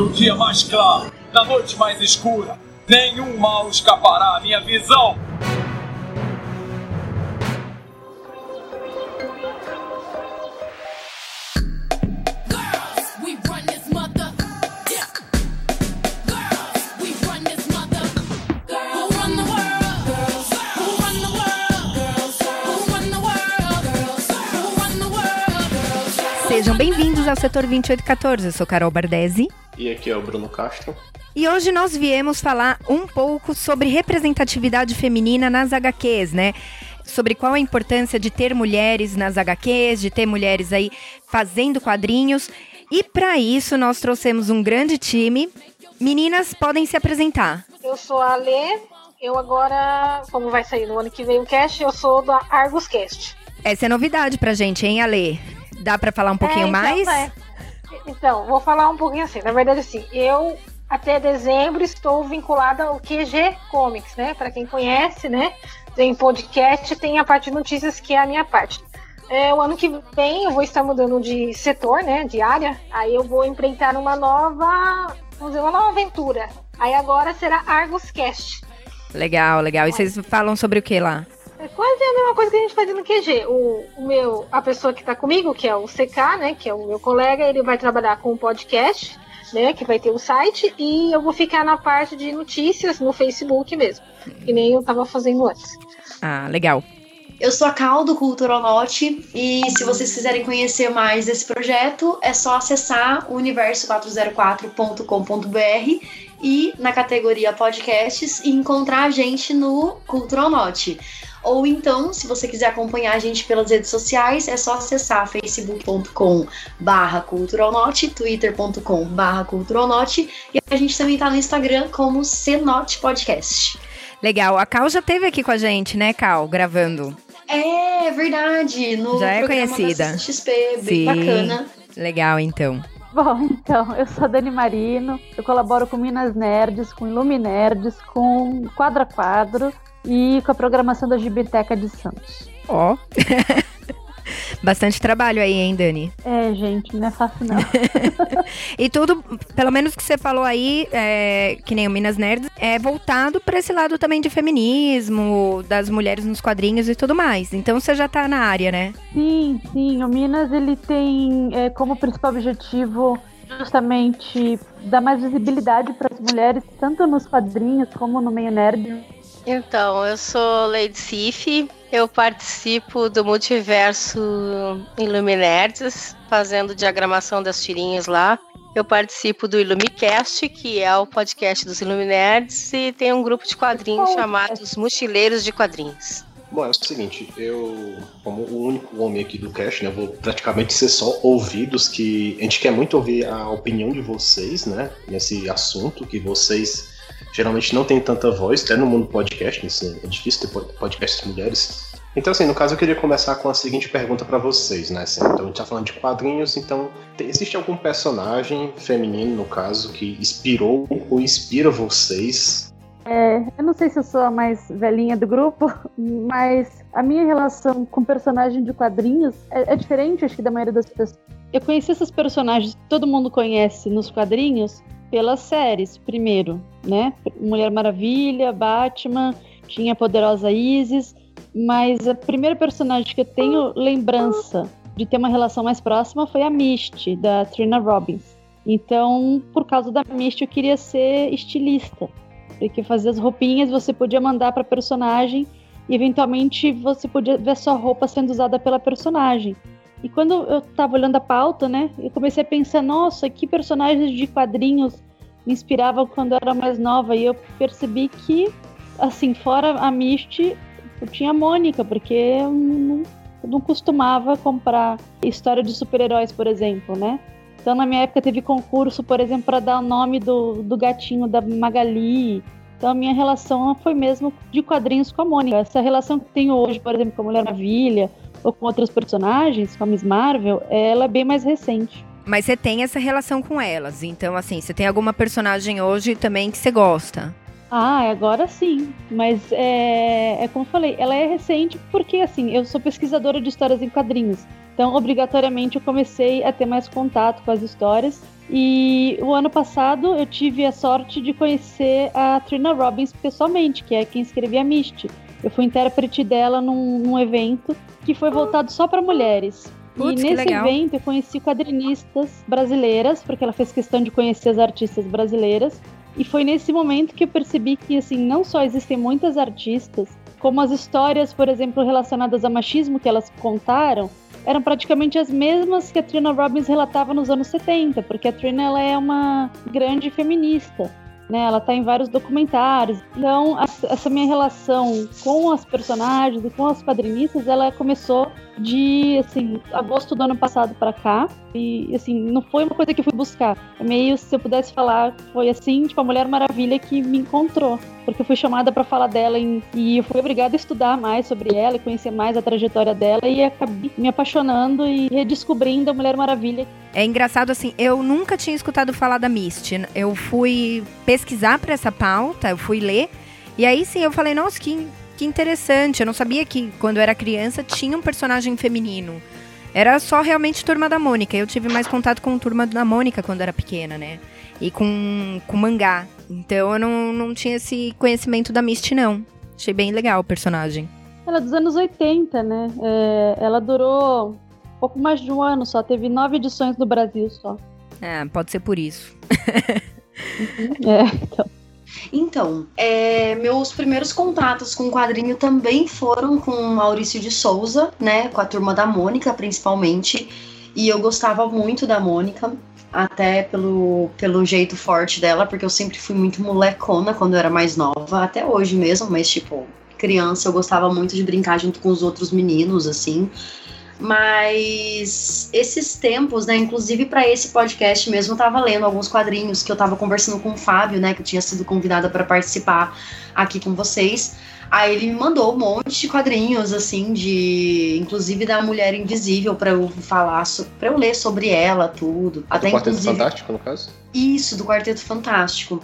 No dia mais claro, na noite mais escura, nenhum mal escapará à minha visão. Bem-vindos ao setor 2814. Eu sou Carol Bardesi. E aqui é o Bruno Castro. E hoje nós viemos falar um pouco sobre representatividade feminina nas HQs, né? Sobre qual a importância de ter mulheres nas HQs, de ter mulheres aí fazendo quadrinhos. E para isso nós trouxemos um grande time. Meninas, podem se apresentar. Eu sou a Lê. Eu agora, como vai sair no ano que vem o cast, eu sou da Argus Cast. Essa é novidade pra gente, hein, Ale? Dá para falar um pouquinho É, então, mais? é. Então, vou falar um pouquinho assim. Na verdade, assim, eu até dezembro estou vinculada ao QG Comics, né? Para quem conhece, né? Tem podcast, tem a parte de notícias que é a minha parte. É, o ano que vem eu vou estar mudando de setor, né? De área. Aí eu vou empreender uma nova, vamos dizer, uma nova aventura. Aí agora será Argus Cast. Legal, legal. E vocês falam sobre o que lá? É quase a mesma coisa que a gente fazia no QG. O, o meu, a pessoa que está comigo, que é o CK, né, que é o meu colega, ele vai trabalhar com o podcast, né, que vai ter o site, e eu vou ficar na parte de notícias no Facebook mesmo, que nem eu estava fazendo antes. Ah, legal. Eu sou a Cal do Cultural Note e se vocês quiserem conhecer mais desse projeto, é só acessar o universo404.com.br e na categoria podcasts e encontrar a gente no Cultural Note. Ou então, se você quiser acompanhar a gente pelas redes sociais, é só acessar facebook.com barra culturalnote, twitter.com barra culturalnote e a gente também tá no Instagram como Cenote Podcast. Legal. A Cal já teve aqui com a gente, né, Cal? Gravando. É verdade, no Já é programa conhecida. da XP, bem Sim. bacana. Legal, então. Bom, então, eu sou a Dani Marino, eu colaboro com Minas Nerds, com Iluminerds, com Quadro a Quadro e com a programação da Gibiteca de Santos. Ó. Bastante trabalho aí, hein, Dani? É, gente, não é fácil não. E tudo, pelo menos que você falou aí, é, que nem o Minas Nerds, é voltado para esse lado também de feminismo, das mulheres nos quadrinhos e tudo mais. Então você já tá na área, né? sim, sim, o Minas ele tem é, como principal objetivo justamente dar mais visibilidade para as mulheres, tanto nos quadrinhos como no meio nerd. Então, eu sou Lady Sif, eu participo do multiverso Illuminerds, fazendo diagramação das tirinhas lá. Eu participo do Illumicast, que é o podcast dos Illuminerds, e tem um grupo de quadrinhos é? chamados Mochileiros de Quadrinhos. Bom, é o seguinte, eu, como o único homem aqui do cast, né, eu vou praticamente ser só ouvidos, que a gente quer muito ouvir a opinião de vocês, né, nesse assunto, que vocês geralmente não têm tanta voz, até no mundo podcast, né, é difícil ter pod- podcasts mulheres. Então, assim, no caso eu queria começar com a seguinte pergunta pra vocês, né, assim, então a gente tá falando de quadrinhos, então tem- existe algum personagem feminino, no caso, que inspirou ou inspira vocês É, eu não sei se eu sou a mais velhinha do grupo, mas a minha relação com personagem de quadrinhos é, é diferente, acho que, da maioria das pessoas. Eu conheci esses personagens que todo mundo conhece nos quadrinhos pelas séries, primeiro, né? Mulher Maravilha, Batman, tinha a poderosa Isis, mas a primeira personagem que eu tenho lembrança de ter uma relação mais próxima foi a Misty, da Trina Robbins. Então, por causa da Misty, eu queria ser estilista porque fazer as roupinhas você podia mandar para personagem e eventualmente você podia ver sua roupa sendo usada pela personagem. E quando eu tava olhando a pauta, né, eu comecei a pensar, nossa, que personagens de quadrinhos me inspiravam quando eu era mais nova e eu percebi que assim, fora a Misty, eu tinha a Mônica, porque eu não, eu não costumava comprar história de super-heróis, por exemplo, né? Então, na minha época, teve concurso, por exemplo, para dar o nome do, do gatinho da Magali. Então, a minha relação foi mesmo de quadrinhos com a Mônica. Essa relação que tenho hoje, por exemplo, com a Mulher Maravilha ou com outros personagens, como a Miss Marvel, ela é bem mais recente. Mas você tem essa relação com elas. Então, assim, você tem alguma personagem hoje também que você gosta? Ah, agora sim. Mas é, é como eu falei, ela é recente porque, assim, eu sou pesquisadora de histórias em quadrinhos. Então, obrigatoriamente, eu comecei a ter mais contato com as histórias. E o ano passado eu tive a sorte de conhecer a Trina Robbins pessoalmente, que é quem escrevia Misty. Eu fui intérprete dela num, num evento que foi voltado só para mulheres. Putz, e nesse evento eu conheci quadrinistas brasileiras, porque ela fez questão de conhecer as artistas brasileiras. E foi nesse momento que eu percebi que, assim, não só existem muitas artistas, como as histórias, por exemplo, relacionadas a machismo que elas contaram, eram praticamente as mesmas que a Trina Robbins relatava nos anos 70, porque a Trina ela é uma grande feminista. Né, ela está em vários documentários. Então, essa minha relação com as personagens e com as quadrinistas, ela começou de, assim, agosto do ano passado para cá. E, assim, não foi uma coisa que eu fui buscar. É meio, se eu pudesse falar, foi assim, tipo, a Mulher Maravilha que me encontrou. Porque eu fui chamada para falar dela em- e eu fui obrigada a estudar mais sobre ela conhecer mais a trajetória dela e acabei me apaixonando e redescobrindo a Mulher Maravilha. É engraçado assim, eu nunca tinha escutado falar da Misty. Eu fui pesquisar para essa pauta, eu fui ler, e aí sim eu falei, nossa, que, que interessante. Eu não sabia que quando eu era criança tinha um personagem feminino. Era só realmente Turma da Mônica. Eu tive mais contato com Turma da Mônica quando era pequena, né? E com, com mangá. Então eu não, não tinha esse conhecimento da Misty, não. Achei bem legal o personagem. Ela é dos anos 80, né? É, ela durou pouco mais de um ano só, teve nove edições no Brasil só. Ah, pode ser por isso. É, então. Então, é, meus primeiros contatos com o quadrinho também foram com Maurício de Souza, né? Com a turma da Mônica, principalmente. E eu gostava muito da Mônica, até pelo, pelo jeito forte dela, porque eu sempre fui muito molecona quando eu era mais nova, até hoje mesmo, mas tipo, criança eu gostava muito de brincar junto com os outros meninos, assim. Mas esses tempos, né, inclusive para esse podcast mesmo, eu tava lendo alguns quadrinhos que eu tava conversando com o Fábio, né, que eu tinha sido convidada para participar aqui com vocês. Aí ele me mandou um monte de quadrinhos, assim, de. Inclusive da Mulher Invisível, para eu falar, so, para eu ler sobre ela, tudo. Até do Quarteto inclusive. Fantástico, no caso? Isso, do Quarteto Fantástico.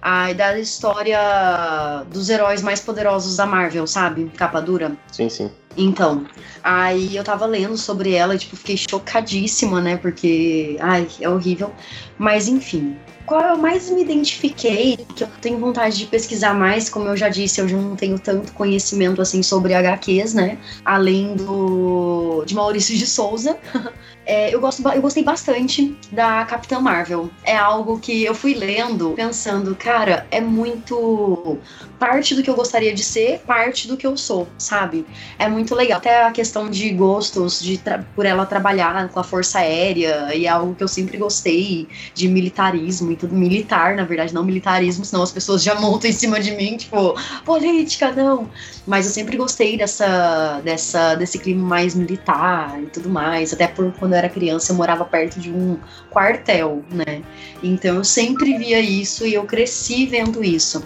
Aí da história dos heróis mais poderosos da Marvel, sabe? Capa dura. Sim, sim. Então, aí eu tava lendo sobre ela e, tipo, fiquei chocadíssima, né? Porque, ai, é horrível. Mas, enfim. Qual eu mais me identifiquei, que eu tenho vontade de pesquisar mais, como eu já disse, eu já não tenho tanto conhecimento, assim, sobre HQs, né? Além do... de Maurício de Souza. É, eu, gosto, eu gostei bastante da Capitã Marvel. É algo que eu fui lendo pensando, cara, é muito parte do que eu gostaria de ser, parte do que eu sou, sabe? É muito legal. Até a questão de gostos, de por ela trabalhar com a Força Aérea, e é algo que eu sempre gostei, de militarismo tudo. Militar, na verdade, não militarismo, senão as pessoas já montam em cima de mim, tipo, política, não. Mas eu sempre gostei dessa, dessa, desse clima mais militar e tudo mais. Até por quando eu era criança, eu morava perto de um quartel, né? Então eu sempre via isso e eu cresci vendo isso.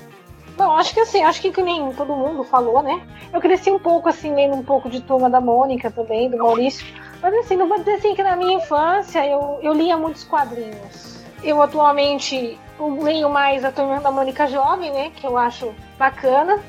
Bom, acho que assim, acho que que nem todo mundo falou, né? Eu cresci um pouco assim, lendo um pouco de Turma da Mônica também, do Maurício. Mas assim, não vou dizer assim que na minha infância eu, eu lia muitos quadrinhos. Eu atualmente leio mais a Turma da Mônica Jovem, né? Que eu acho bacana.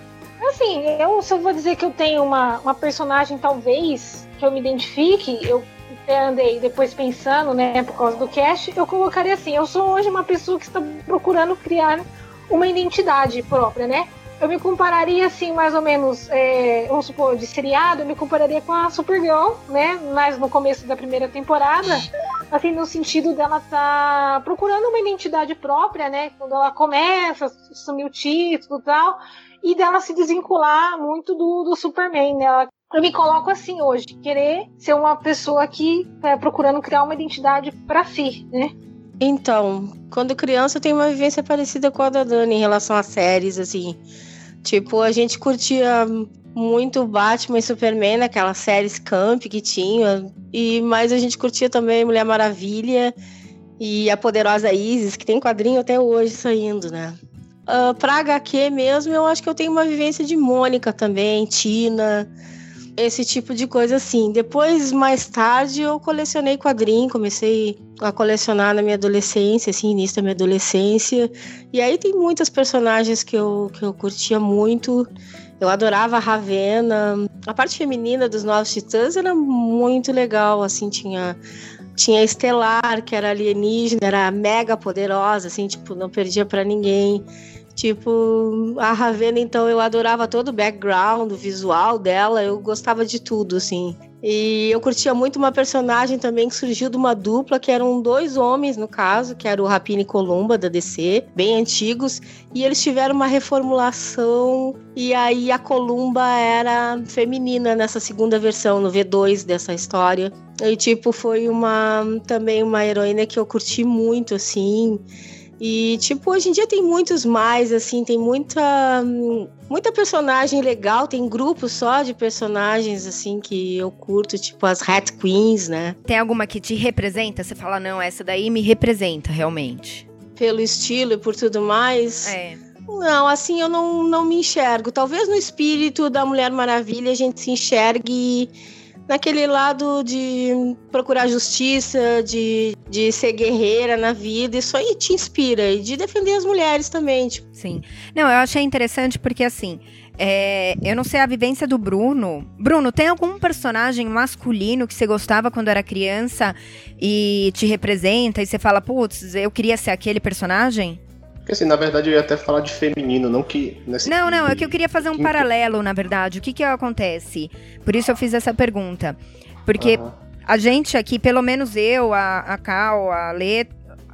Assim, eu, se eu vou dizer que eu tenho uma, uma personagem, talvez, que eu me identifique, eu até andei depois pensando, né, por causa do cast, eu colocaria assim, eu sou hoje uma pessoa que está procurando criar uma identidade própria, né? Eu me compararia, assim, mais ou menos, é, vamos supor, de seriado, eu me compararia com a Supergirl, né? Mas no começo da primeira temporada, assim, no sentido dela tá procurando uma identidade própria, né? Quando ela começa, assumir o título e tal, e dela se desvincular muito do, do Superman, né? Ela eu me coloco assim hoje, querer ser uma pessoa que é procurando criar uma identidade para si, né? Então, quando criança eu tenho uma vivência parecida com a da Dani em relação a séries, assim. Tipo, a gente curtia muito Batman e Superman, aquelas séries camp que tinha. E mas a gente curtia também Mulher Maravilha e a Poderosa Isis, que tem quadrinho até hoje saindo, né? Uh, pra HQ mesmo, eu acho que eu tenho uma vivência de Mônica também, Tina, esse tipo de coisa assim. Depois, mais tarde, eu colecionei quadrinho, comecei a colecionar na minha adolescência, assim, início da minha adolescência. E aí tem muitas personagens que eu, que eu curtia muito. Eu adorava a Ravena. A parte feminina dos Novos Titãs era muito legal, assim, tinha tinha Estelar, que era alienígena, era mega poderosa, assim, tipo, não perdia para ninguém. Tipo, a Ravena, então, eu adorava todo o background, o visual dela, eu gostava de tudo, assim. E eu curtia muito uma personagem também que surgiu de uma dupla, que eram dois homens, no caso, que era o Rapine e Columba, da DC, bem antigos, e eles tiveram uma reformulação, e aí a Columba era feminina nessa segunda versão, no V2 dessa história. E, tipo, foi uma também uma heroína que eu curti muito, assim. E, tipo, hoje em dia tem muitos mais, assim, tem muita, muita personagem legal, tem grupos só de personagens, assim, que eu curto, tipo as Hat Queens, né? Tem alguma que te representa? Você fala, não, essa daí me representa realmente. Pelo estilo e por tudo mais. É. Não, assim eu não, não me enxergo. Talvez no espírito da Mulher Maravilha a gente se enxergue naquele lado de procurar justiça, de, de ser guerreira na vida, isso aí te inspira e de defender as mulheres também. Tipo. Sim. Não, eu achei interessante porque assim. É, eu não sei a vivência do Bruno. Bruno, tem algum personagem masculino que você gostava quando era criança e te representa e você fala, putz, eu queria ser aquele personagem? Porque assim, na verdade eu ia até falar de feminino, não que. Nesse não, não, é que eu queria fazer um paralelo, na verdade. O que que acontece? Por isso eu fiz essa pergunta. Porque uhum. a gente aqui, pelo menos eu, a, a Cal, a Lê,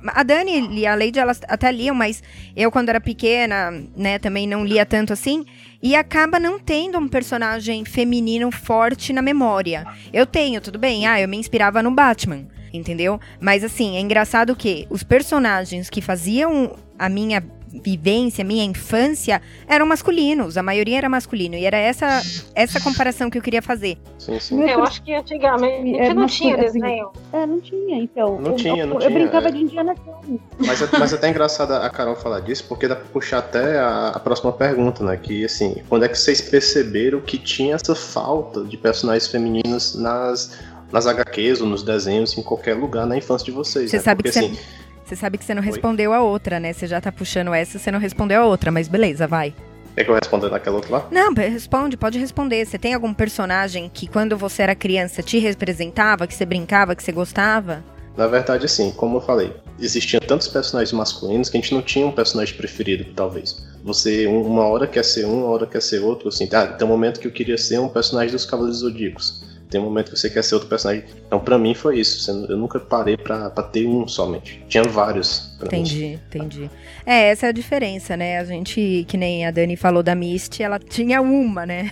a Dani e a Lady, elas até liam, mas eu, quando era pequena, né, também não lia tanto assim. E acaba não tendo um personagem feminino forte na memória. Eu tenho, tudo bem. Ah, eu me inspirava no Batman entendeu? Mas assim, é engraçado que os personagens que faziam a minha vivência, minha infância, eram masculinos. A maioria era masculino. E era essa, essa comparação que eu queria fazer. Sim, sim. Eu acho que antigamente é, não tinha desenho. É, não tinha, então. Não eu, tinha, não eu, tinha. Eu brincava é. de Indiana Jones. Mas, é, mas é até engraçado a Carol falar disso, porque dá pra puxar até a, a, próxima pergunta, né? Que, assim, quando é que vocês perceberam que tinha essa falta de personagens femininos nas nas HQs ou nos desenhos, em qualquer lugar na infância de vocês. Você né? sabe Porque, que você... Assim, você sabe que você não respondeu Oi? a outra, né? Você já tá puxando essa, você não respondeu a outra, mas beleza, vai. Quer que eu responda naquela outra lá? Não, responde, pode responder. Você tem algum personagem que quando você era criança te representava, que você brincava, que você gostava? Na verdade, assim, como eu falei, existiam tantos personagens masculinos que a gente não tinha um personagem preferido, talvez. Você uma hora quer ser um, uma hora quer ser outro, assim. Ah, tem um momento que eu queria ser um personagem dos Cavaleiros Zodíacos tem um momento que você quer ser outro personagem. Então, para mim, foi isso. Eu nunca parei pra, ter um somente. Tinha vários. entendi, mim. entendi. É, essa é a diferença, né? A gente, que nem a Dani falou da Misty, ela tinha uma, né?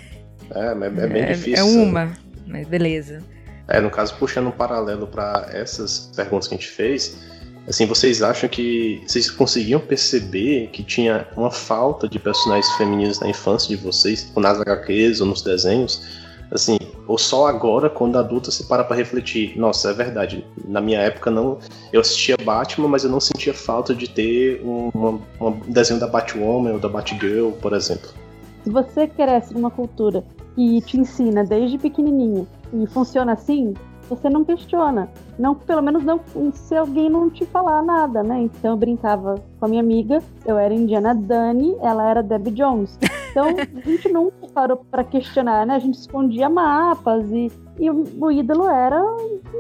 É, é, é bem é, difícil. É uma, mas beleza. É, no caso, puxando um paralelo para essas perguntas que a gente fez, assim, vocês acham que vocês conseguiam perceber que tinha uma falta de personagens femininos na infância de vocês, ou nas HQs ou nos desenhos? Assim, ou só agora, quando adulto, você para pra refletir. Nossa, é verdade. Na minha época, não. Eu assistia Batman, mas eu não sentia falta de ter um, um desenho da Batwoman ou da Batgirl, por exemplo. Se você cresce numa cultura que te ensina desde pequenininho e funciona assim, você não questiona. Não, pelo menos não se alguém não te falar nada, né? Então eu brincava com a minha amiga, eu era Indiana Dani, ela era Debbie Jones. Então a gente nunca parou para questionar, né? A gente escondia mapas e, e o, ídolo era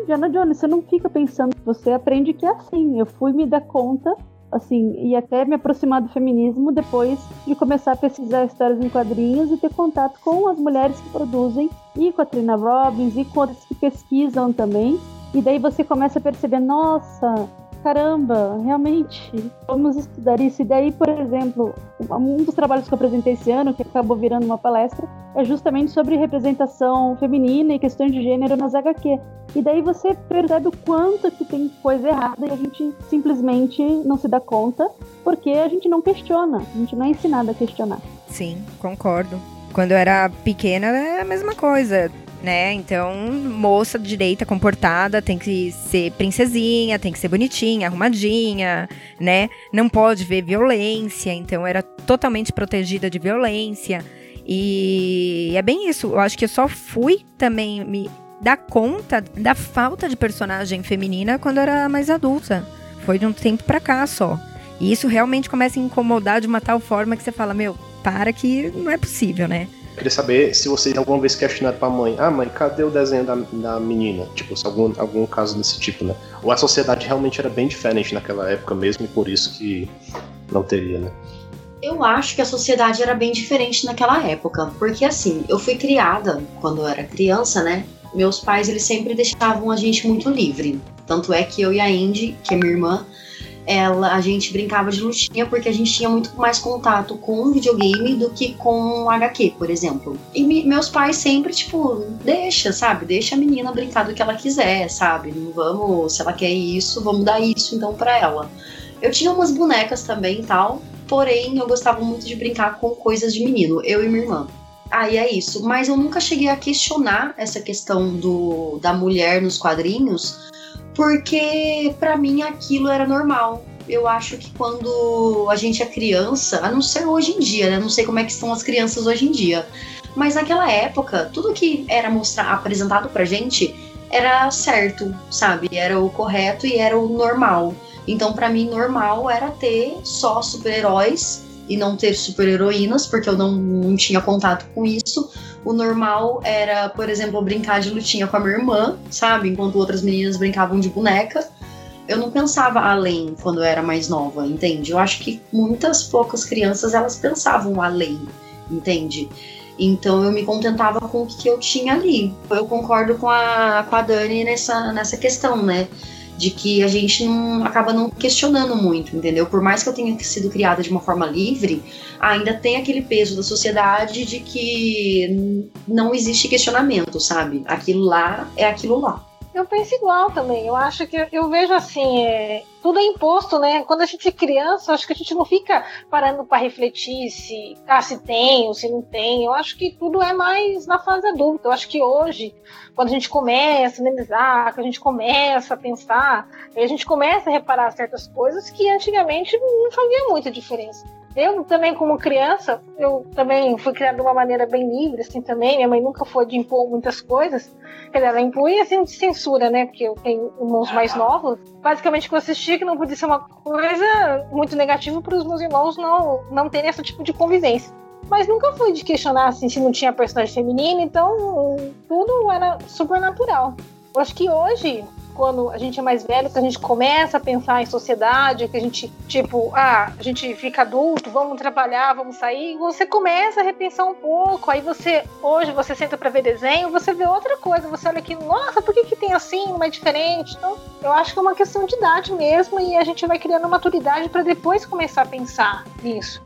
Indiana Jones. Você não fica pensando, você aprende que é assim. Eu fui me dar conta assim, e até me aproximar do feminismo depois de começar a pesquisar histórias em quadrinhos e ter contato com as mulheres que produzem, e com a Trina Robbins, e com outras que pesquisam também. E daí você começa a perceber, nossa, caramba, realmente, vamos estudar isso. E daí, por exemplo, um dos trabalhos que eu apresentei esse ano, que acabou virando uma palestra, é justamente sobre representação feminina e questões de gênero nas HQ. E daí você percebe o quanto que tem coisa errada e a gente simplesmente não se dá conta, porque a gente não questiona, a gente não é ensinado a questionar. Sim, concordo. Quando eu era pequena era a mesma coisa né? Então, moça direita, comportada, tem que ser princesinha, tem que ser bonitinha, arrumadinha, né? Não pode ver violência, então era totalmente protegida de violência. E é bem isso. Eu acho que eu só fui também me dar conta da falta de personagem feminina quando era mais adulta. Foi de um tempo pra cá só. E isso realmente começa a incomodar de uma tal forma que você fala, meu, para que não é possível, né? Queria saber se vocês alguma vez questionaram pra mãe, ah mãe, cadê o desenho da, da menina? Tipo, se algum, algum caso desse tipo, né? Ou a sociedade realmente era bem diferente naquela época mesmo e por isso que não teria, né? Eu acho que a sociedade era bem diferente naquela época, porque assim, eu fui criada quando eu era criança, né? Meus pais, eles sempre deixavam a gente muito livre. Tanto é que eu e a Indy, que é minha irmã, ela, a gente brincava de lutinha porque a gente tinha muito mais contato com videogame do que com HQ, por exemplo. E me, meus pais sempre, tipo, deixa, sabe? Deixa a menina brincar do que ela quiser, sabe? Não vamos, se ela quer isso, vamos dar isso então para ela. Eu tinha umas bonecas também e tal, porém eu gostava muito de brincar com coisas de menino, eu e minha irmã. Aí é isso, mas eu nunca cheguei a questionar essa questão do, da mulher nos quadrinhos, porque para mim aquilo era normal. Eu acho que quando a gente é criança, a não ser hoje em dia, né? Não sei como é que estão as crianças hoje em dia, mas naquela época, tudo que era mostrar, apresentado pra gente era certo, sabe? Era o correto e era o normal. Então, para mim, normal era ter só super-heróis e não ter super-heroínas, porque eu não, não tinha contato com isso. O normal era, por exemplo, brincar de lutinha com a minha irmã, sabe? Enquanto outras meninas brincavam de boneca. Eu não pensava além quando eu era mais nova, entende? Eu acho que muitas poucas crianças elas pensavam além, entende? Então eu me contentava com o que eu tinha ali. Eu concordo com a, com a Dani nessa, nessa questão, né? De que a gente não acaba não questionando muito, entendeu? Por mais que eu tenha sido criada de uma forma livre, ainda tem aquele peso da sociedade de que não existe questionamento, sabe? Aquilo lá é aquilo lá. Eu penso igual também. Eu acho que eu vejo assim, é, tudo é imposto, né? Quando a gente é criança, acho que a gente não fica parando para refletir se, ah, se tem ou se não tem. Eu acho que tudo é mais na fase adulta. Eu acho que hoje, quando a gente começa a analisar, que a gente começa a pensar, a gente começa a reparar certas coisas que antigamente não fazia muita diferença. Eu também, como criança, eu também fui criada de uma maneira bem livre, assim, também. Minha mãe nunca foi de impor muitas coisas. Ela impunha, assim, de censura, né? Porque eu tenho irmãos mais novos. Basicamente, que eu assistia que não podia ser uma coisa muito negativa para os meus irmãos não, não terem esse tipo de convivência. Mas nunca fui de questionar, assim, se não tinha personagem feminina. Então, tudo era super natural. Eu acho que hoje quando a gente é mais velho, que a gente começa a pensar em sociedade, que a gente, tipo, ah, a gente fica adulto, vamos trabalhar, vamos sair, você começa a repensar um pouco. Aí você, hoje, você senta para ver desenho, você vê outra coisa, você olha aqui, nossa, por que, que tem assim, mais diferente? Então, eu acho que é uma questão de idade mesmo, e a gente vai criando maturidade para depois começar a pensar nisso.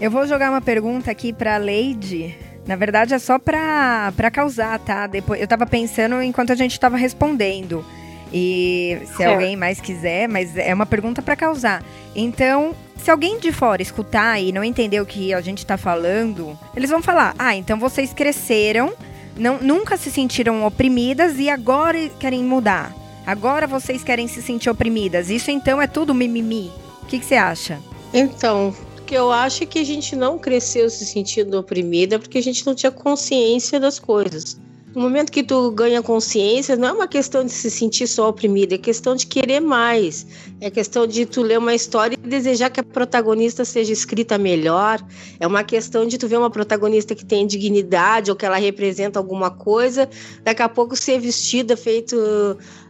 Eu vou jogar uma pergunta aqui para Lady. Na verdade, é só para causar, tá? Depois, eu tava pensando enquanto a gente tava respondendo. E se certo. alguém mais quiser, mas é uma pergunta para causar. Então, se alguém de fora escutar e não entender o que a gente está falando, eles vão falar: ah, então vocês cresceram, não, nunca se sentiram oprimidas e agora querem mudar. Agora vocês querem se sentir oprimidas. Isso então é tudo mimimi. O que, que você acha? Então, que eu acho que a gente não cresceu se sentindo oprimida porque a gente não tinha consciência das coisas. No momento que tu ganha consciência, não é uma questão de se sentir só oprimida, é questão de querer mais. É questão de tu ler uma história e desejar que a protagonista seja escrita melhor. É uma questão de tu ver uma protagonista que tem dignidade ou que ela representa alguma coisa, daqui a pouco ser vestida feito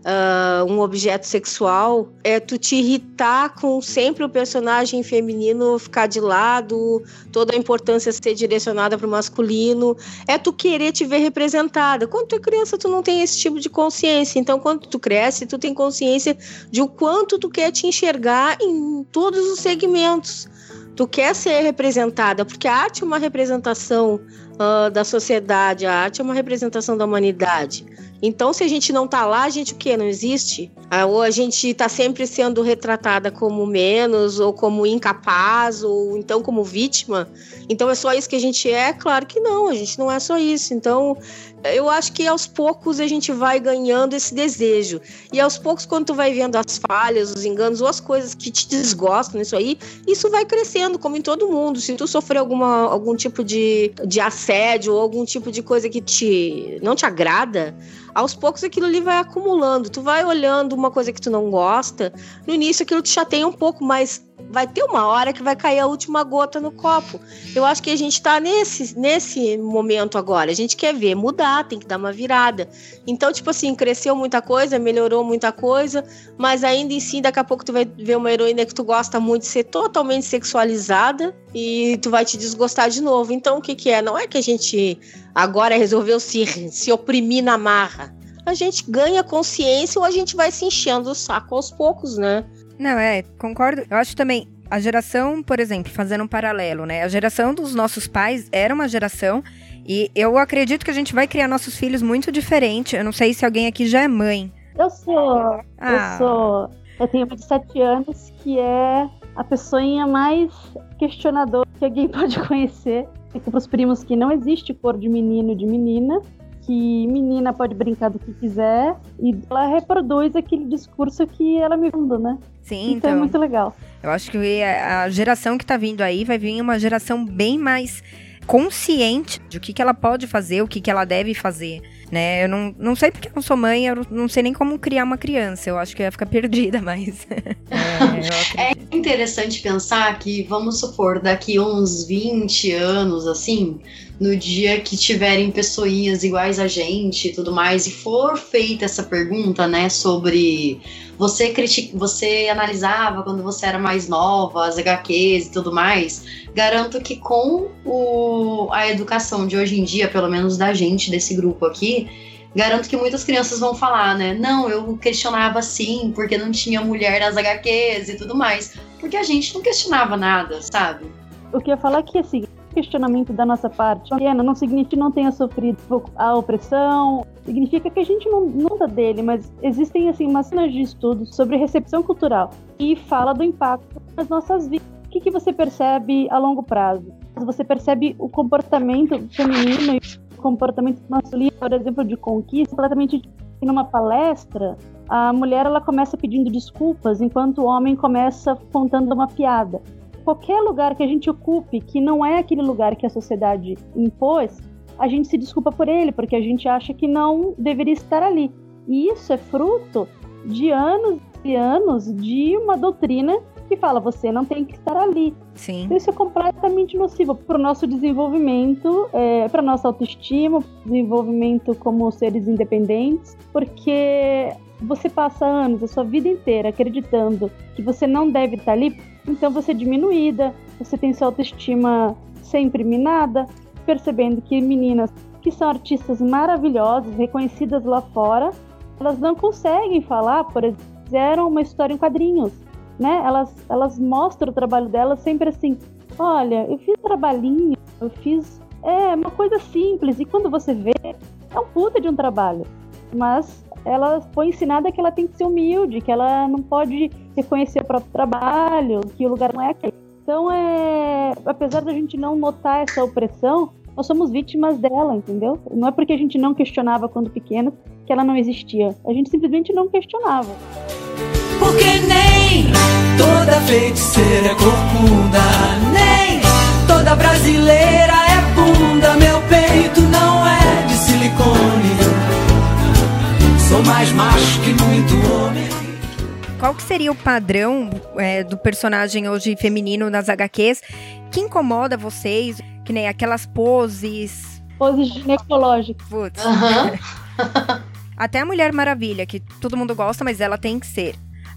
uh, um objeto sexual, é tu te irritar com sempre o personagem feminino ficar de lado, toda a importância ser direcionada para o masculino, é tu querer te ver representada. Quando tu é criança, tu não tem esse tipo de consciência. Então, quando tu cresce, tu tem consciência de o quanto tu quer te enxergar em todos os segmentos. Tu quer ser representada, porque a arte é uma representação uh, da sociedade, a arte é uma representação da humanidade. Então, se a gente não tá lá, a gente o quê? Não existe? Ah, ou a gente tá sempre sendo retratada como menos, ou como incapaz, ou então como vítima. Então é só isso que a gente é? Claro que não, a gente não é só isso. Então, eu acho que aos poucos a gente vai ganhando esse desejo. E aos poucos, quando tu vai vendo as falhas, os enganos ou as coisas que te desgostam nisso aí, isso vai crescendo, como em todo mundo. Se tu sofrer alguma, algum tipo de, de assédio ou algum tipo de coisa que te não te agrada, aos poucos aquilo ali vai acumulando. Tu vai olhando uma coisa que tu não gosta, no início aquilo te chateia um pouco, mas vai ter uma hora que vai cair a última gota no copo. Eu acho que a gente tá nesse, nesse momento agora. A gente quer ver mudar, tem que dar uma virada. Então, tipo assim, cresceu muita coisa, melhorou muita coisa, mas ainda em si, daqui a pouco tu vai ver uma heroína que tu gosta muito ser totalmente sexualizada e tu vai te desgostar de novo. Então, o que que é? Não é que a gente agora resolveu se, se oprimir na marra a gente ganha consciência ou a gente vai se enchendo o saco aos poucos, né? Não, é, concordo. Eu acho também, a geração, por exemplo, fazendo um paralelo, né? A geração dos nossos pais era uma geração e eu acredito que a gente vai criar nossos filhos muito diferente. Eu não sei se alguém aqui já é mãe. Eu sou. Ah. Eu sou. Eu tenho uma de 7 anos que é a pessoinha mais questionadora que alguém pode conhecer. E para os primos que não existe cor de menino e de menina, que menina pode brincar do que quiser e ela reproduz aquele discurso que ela me mandou, né? Sim, então, é então é muito legal. Eu acho que a geração que tá vindo aí vai vir uma geração bem mais consciente de o que, que ela pode fazer, o que, que ela deve fazer, né? Eu não, não sei porque eu não sou mãe, eu não sei nem como criar uma criança. Eu acho que ia ficar perdida, mas. é, é interessante pensar que, vamos supor, daqui uns 20 anos, assim, no dia que tiverem pessoinhas iguais a gente e tudo mais, e for feita essa pergunta, né, sobre você critica, você analisava quando você era mais nova, as HQs e tudo mais, garanto que com o, a educação de hoje em dia, pelo menos da gente, desse grupo aqui, garanto que muitas crianças vão falar, né? Não, eu questionava sim, porque não tinha mulher nas HQs e tudo mais. Porque a gente não questionava nada, sabe? O que eu ia falar é que, assim, questionamento da nossa parte não significa que não tenha sofrido a opressão, significa que a gente não, não tá dele, mas existem assim umas cenas de estudos sobre recepção cultural e fala do impacto nas nossas vidas. O que, que você percebe a longo prazo? Você percebe o comportamento feminino e comportamento masculino, por exemplo, de conquista, completamente numa palestra, a mulher ela começa pedindo desculpas, enquanto o homem começa contando uma piada qualquer lugar que a gente ocupe que não é aquele lugar que a sociedade impôs, a gente se desculpa por ele, porque a gente acha que não deveria estar ali. E isso é fruto de anos e anos de uma doutrina que fala você não tem que estar ali. Sim. Então isso é completamente nocivo para o nosso desenvolvimento, é, para nossa autoestima, desenvolvimento como seres independentes, porque você passa anos, a sua vida inteira acreditando que você não deve estar ali então você é diminuída, você tem sua autoestima sempre minada, percebendo que meninas que são artistas maravilhosas, reconhecidas lá fora, elas não conseguem falar, por exemplo, fizeram uma história em quadrinhos, né? Elas, elas mostram o trabalho delas sempre assim, olha, eu fiz trabalhinho, eu fiz é uma coisa simples e quando você vê é um puta de um trabalho, mas ela foi ensinada que ela tem que ser humilde, que ela não pode reconhecer o próprio trabalho, que o lugar não é aquele. Então, é, apesar da gente não notar essa opressão, nós somos vítimas dela, entendeu? Não é porque a gente não questionava quando pequena que ela não existia. A gente simplesmente não questionava. Porque nem toda feiticeira é corcunda, nem toda brasileira é bunda. Meu peito não é de silicone. Sou mais macho que muito homem. Qual que seria o padrão é, do personagem hoje feminino nas HQs que incomoda vocês? Que nem aquelas poses. Poses ginecológicas. Putz. Uhum. Até a Mulher Maravilha, que todo mundo gosta, mas ela tem que ser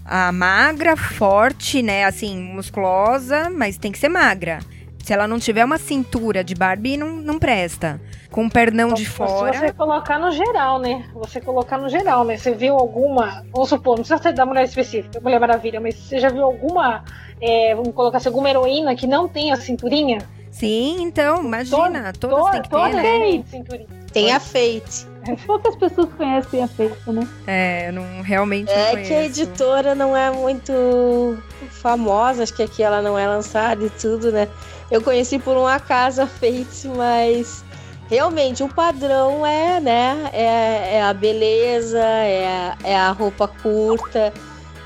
a magra, forte, né? Assim, musculosa, mas tem que ser magra. Se ela não tiver uma cintura de Barbie, não, não presta. Com um pernão de fora. Se você colocar no geral, né? Você colocar no geral, né? Você viu alguma. Vamos supor, não precisa ser da mulher específica, Mulher Maravilha, mas você já viu alguma. É, vamos colocar assim, alguma heroína que não tem a cinturinha? Sim, então, imagina. Todo, todas têm que ter, né? Tem a Fate. Poucas pessoas conhecem a Fate, né? É, eu não realmente É não que a editora não é muito famosa, acho que aqui ela não é lançada e tudo, né? Eu conheci por um acaso a Fate, mas realmente o padrão é, né? É, é a beleza, é, é a roupa curta.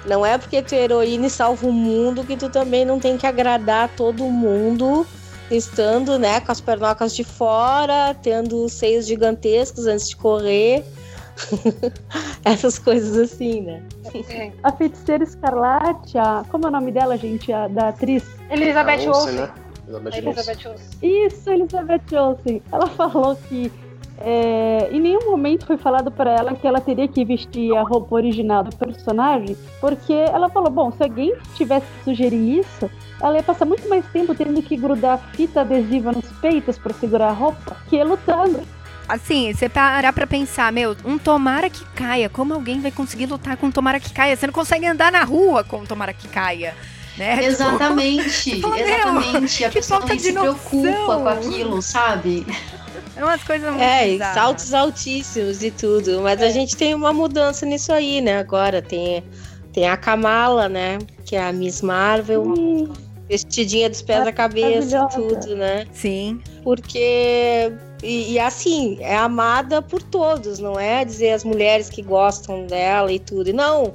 Não é porque tu é heroína e salva o mundo que tu também não tem que agradar todo mundo, estando, né, com as pernocas de fora, tendo seios gigantescos antes de correr. Essas coisas assim, né? É. A feiticeira escarlate, a... como é o nome dela, gente? A, da atriz? Elizabeth Olsen. né? Elizabeth Olsen. Elizabeth Olsen. Isso, Elizabeth Olsen. Ela falou que é, em nenhum momento foi falado para ela que ela teria que vestir a roupa original do personagem, porque ela falou: bom, se alguém tivesse que sugerir isso, ela ia passar muito mais tempo tendo que grudar fita adesiva nos peitos para segurar a roupa que lutando. Assim, você parar pra pensar, meu, um tomara que caia. Como alguém vai conseguir lutar com um tomara que caia? Você não consegue andar na rua com um tomara que caia. Né? Tipo, Exatamente, meu, exatamente. A que pessoa de se preocupa noção. com aquilo, sabe? É umas coisas muito É, bizarras. saltos altíssimos e tudo. Mas a gente tem uma mudança nisso aí, né? Agora tem, tem a Kamala, né? Que é a Miss Marvel. Vestidinha dos pés à cabeça e tudo, né? Sim. Porque. E, e assim, é amada por todos, não é dizer as mulheres que gostam dela e tudo. E não.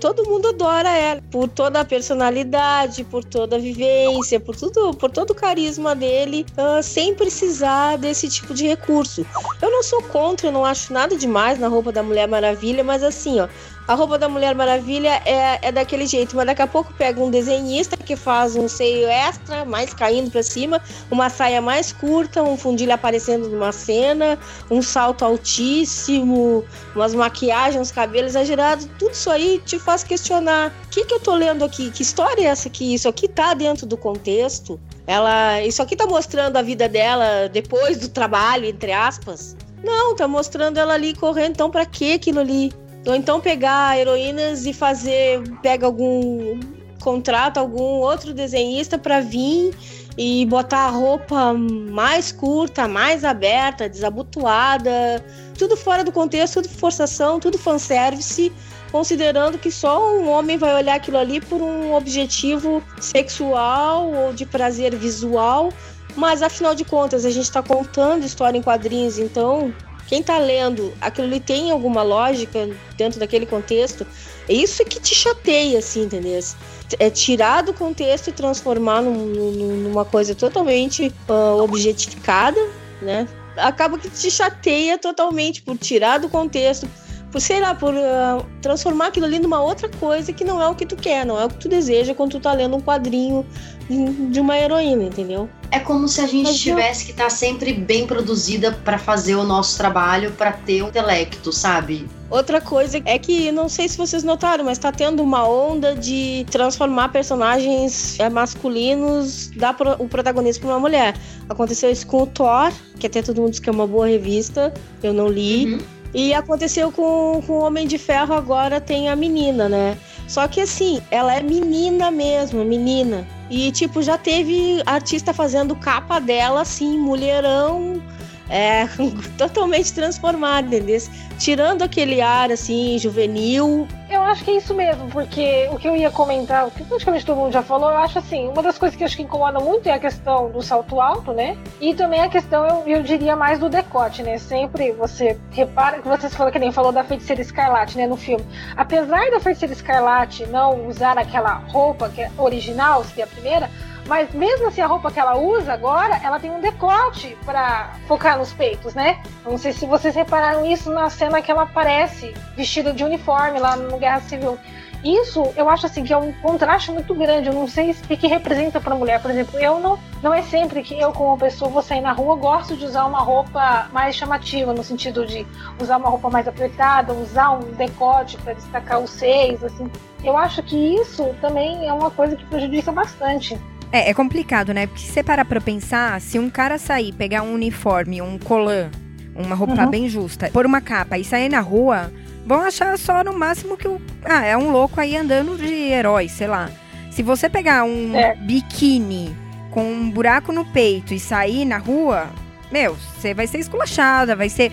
Todo mundo adora ela, por toda a personalidade, por toda a vivência, por tudo, por todo o carisma dele, ah, sem precisar desse tipo de recurso. Eu não sou contra, eu não acho nada demais na roupa da Mulher Maravilha, mas assim, ó, a roupa da Mulher Maravilha é, é daquele jeito, mas daqui a pouco pega um desenhista que faz um seio extra, mais caindo pra cima, uma saia mais curta, um fundilho aparecendo numa cena, um salto altíssimo, umas maquiagens, cabelos exagerados, tudo isso aí te faz questionar: o que, que eu tô lendo aqui? Que história é essa aqui? Isso aqui tá dentro do contexto? Ela, isso aqui tá mostrando a vida dela depois do trabalho, entre aspas? Não, tá mostrando ela ali correndo, então pra que aquilo ali? Ou então pegar heroínas e fazer, pega algum contrato algum outro desenhista para vir e botar a roupa mais curta, mais aberta, desabotoada, tudo fora do contexto, tudo forçação, tudo fanservice, considerando que só um homem vai olhar aquilo ali por um objetivo sexual ou de prazer visual, mas afinal de contas a gente está contando história em quadrinhos, então quem tá lendo aquilo ali tem alguma lógica dentro daquele contexto, é isso que te chateia, assim, entendeu? É tirar do contexto e transformar num- num- numa coisa totalmente ah, objetificada, né? Acaba que te chateia totalmente por tirar do contexto, por, sei lá, por ah, transformar aquilo ali numa outra coisa que não é o que tu quer, não é o que tu deseja quando tu tá lendo um quadrinho de uma heroína, entendeu? É como se a gente Mas eu- tivesse que estar sempre bem produzida pra fazer o nosso trabalho, pra ter o intelecto, sabe? Outra coisa é que, não sei se vocês notaram, mas tá tendo uma onda de transformar personagens é, masculinos, dar o protagonismo pra uma mulher. Aconteceu isso com o Thor, que até todo mundo diz que é uma boa revista, eu não li. Uhum. E aconteceu com, com o Homem de Ferro, agora tem a menina, né? Só que assim, ela é menina mesmo, menina. E tipo, já teve artista fazendo capa dela, assim, mulherão, é, totalmente transformada, entendeu? Tirando aquele ar, assim, juvenil. Eu acho que é isso mesmo, porque o que eu ia comentar, o que praticamente todo mundo já falou, eu acho assim, uma das coisas que eu acho que incomoda muito é a questão do salto alto, né? E também a questão, eu, eu diria mais do decote, né? Sempre você repara, que você falou que nem falou da feiticeira escarlate, né, no filme. Apesar da feiticeira escarlate não usar aquela roupa que é original, se é a primeira, mas mesmo assim a roupa que ela usa agora, ela tem um decote pra focar nos peitos, né? Não sei se vocês repararam isso na cena que ela aparece vestida de uniforme lá no Guerra Civil. Isso eu acho assim que é um contraste muito grande. Eu não sei o que, que representa para mulher. Por exemplo, eu não não é sempre que eu como pessoa vou sair na rua gosto de usar uma roupa mais chamativa no sentido de usar uma roupa mais apertada, usar um decote para destacar os seios, assim. Eu acho que isso também é uma coisa que prejudica bastante. É, é complicado, né? Porque se você parar pra pensar, se um cara sair, pegar um uniforme, um colã, uma roupa Uhum. bem justa, pôr uma capa e sair na rua, vão achar só no máximo que o. Ah, é um louco aí andando de herói, sei lá. Se você pegar um É. biquíni com um buraco no peito e sair na rua, meu, você vai ser esculachada, vai ser.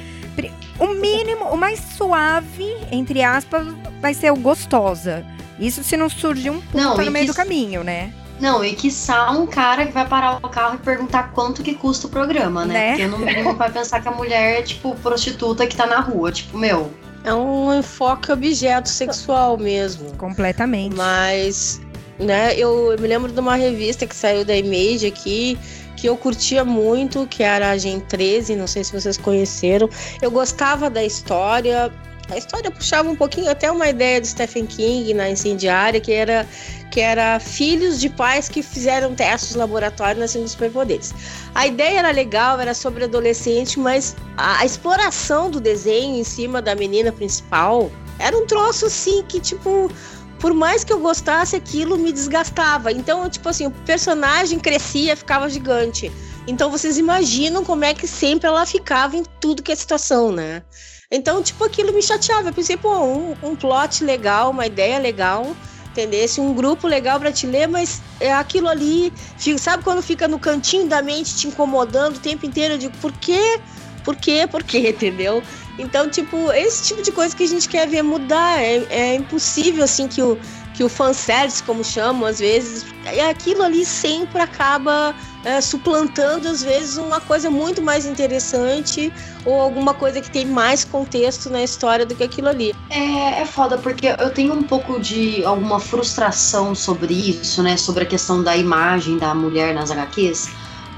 O mínimo, o mais suave, entre aspas, vai ser o gostosa. Isso se não surgir um puta Não, no meio que do caminho, né? Não, e quiçá um cara que vai parar o carro e perguntar quanto que custa o programa, né? Né? Porque no mínimo vai pensar que a mulher é, tipo, prostituta que tá na rua. Tipo, meu, É um enfoque objeto sexual mesmo. Completamente. Mas, né, eu me lembro de uma revista que saiu da Image aqui, que eu curtia muito, que era a Gen 13, não sei se vocês conheceram. Eu gostava da história. A história puxava um pouquinho até uma ideia de Stephen King na Incendiária, que era que era filhos de pais que fizeram testes no laboratório nascendo superpoderes. A ideia era legal, era sobre adolescente, mas a, a exploração do desenho em cima da menina principal era um troço assim que tipo por mais que eu gostasse, aquilo me desgastava. Então, tipo assim, o personagem crescia, ficava gigante. Então, vocês imaginam como é que sempre ela ficava em tudo que é situação, né? Então, tipo, aquilo me chateava. Eu pensei, pô, um, um plot legal, uma ideia legal, entendesse? Um grupo legal para te ler, mas é aquilo ali, fica, sabe quando fica no cantinho da mente te incomodando o tempo inteiro? Eu digo, por quê? Por quê? Por quê? Entendeu? Então, tipo, esse tipo de coisa que a gente quer ver mudar. É, é impossível, assim, que o, que o fanservice, como chamam, às vezes, aquilo ali sempre acaba é, suplantando, às vezes, uma coisa muito mais interessante ou alguma coisa que tem mais contexto na história do que aquilo ali. É, é foda, porque eu tenho um pouco de alguma frustração sobre isso, né? Sobre a questão da imagem da mulher nas HQs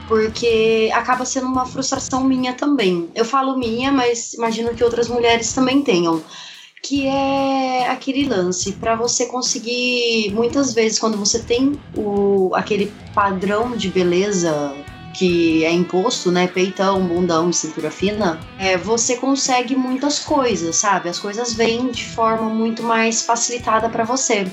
porque acaba sendo uma frustração minha também. Eu falo minha, mas imagino que outras mulheres também tenham. Que é aquele lance para você conseguir, muitas vezes, quando você tem o, aquele padrão de beleza que é imposto, né? Peitão, bundão e cintura fina, é, você consegue muitas coisas, sabe? As coisas vêm de forma muito mais facilitada para você.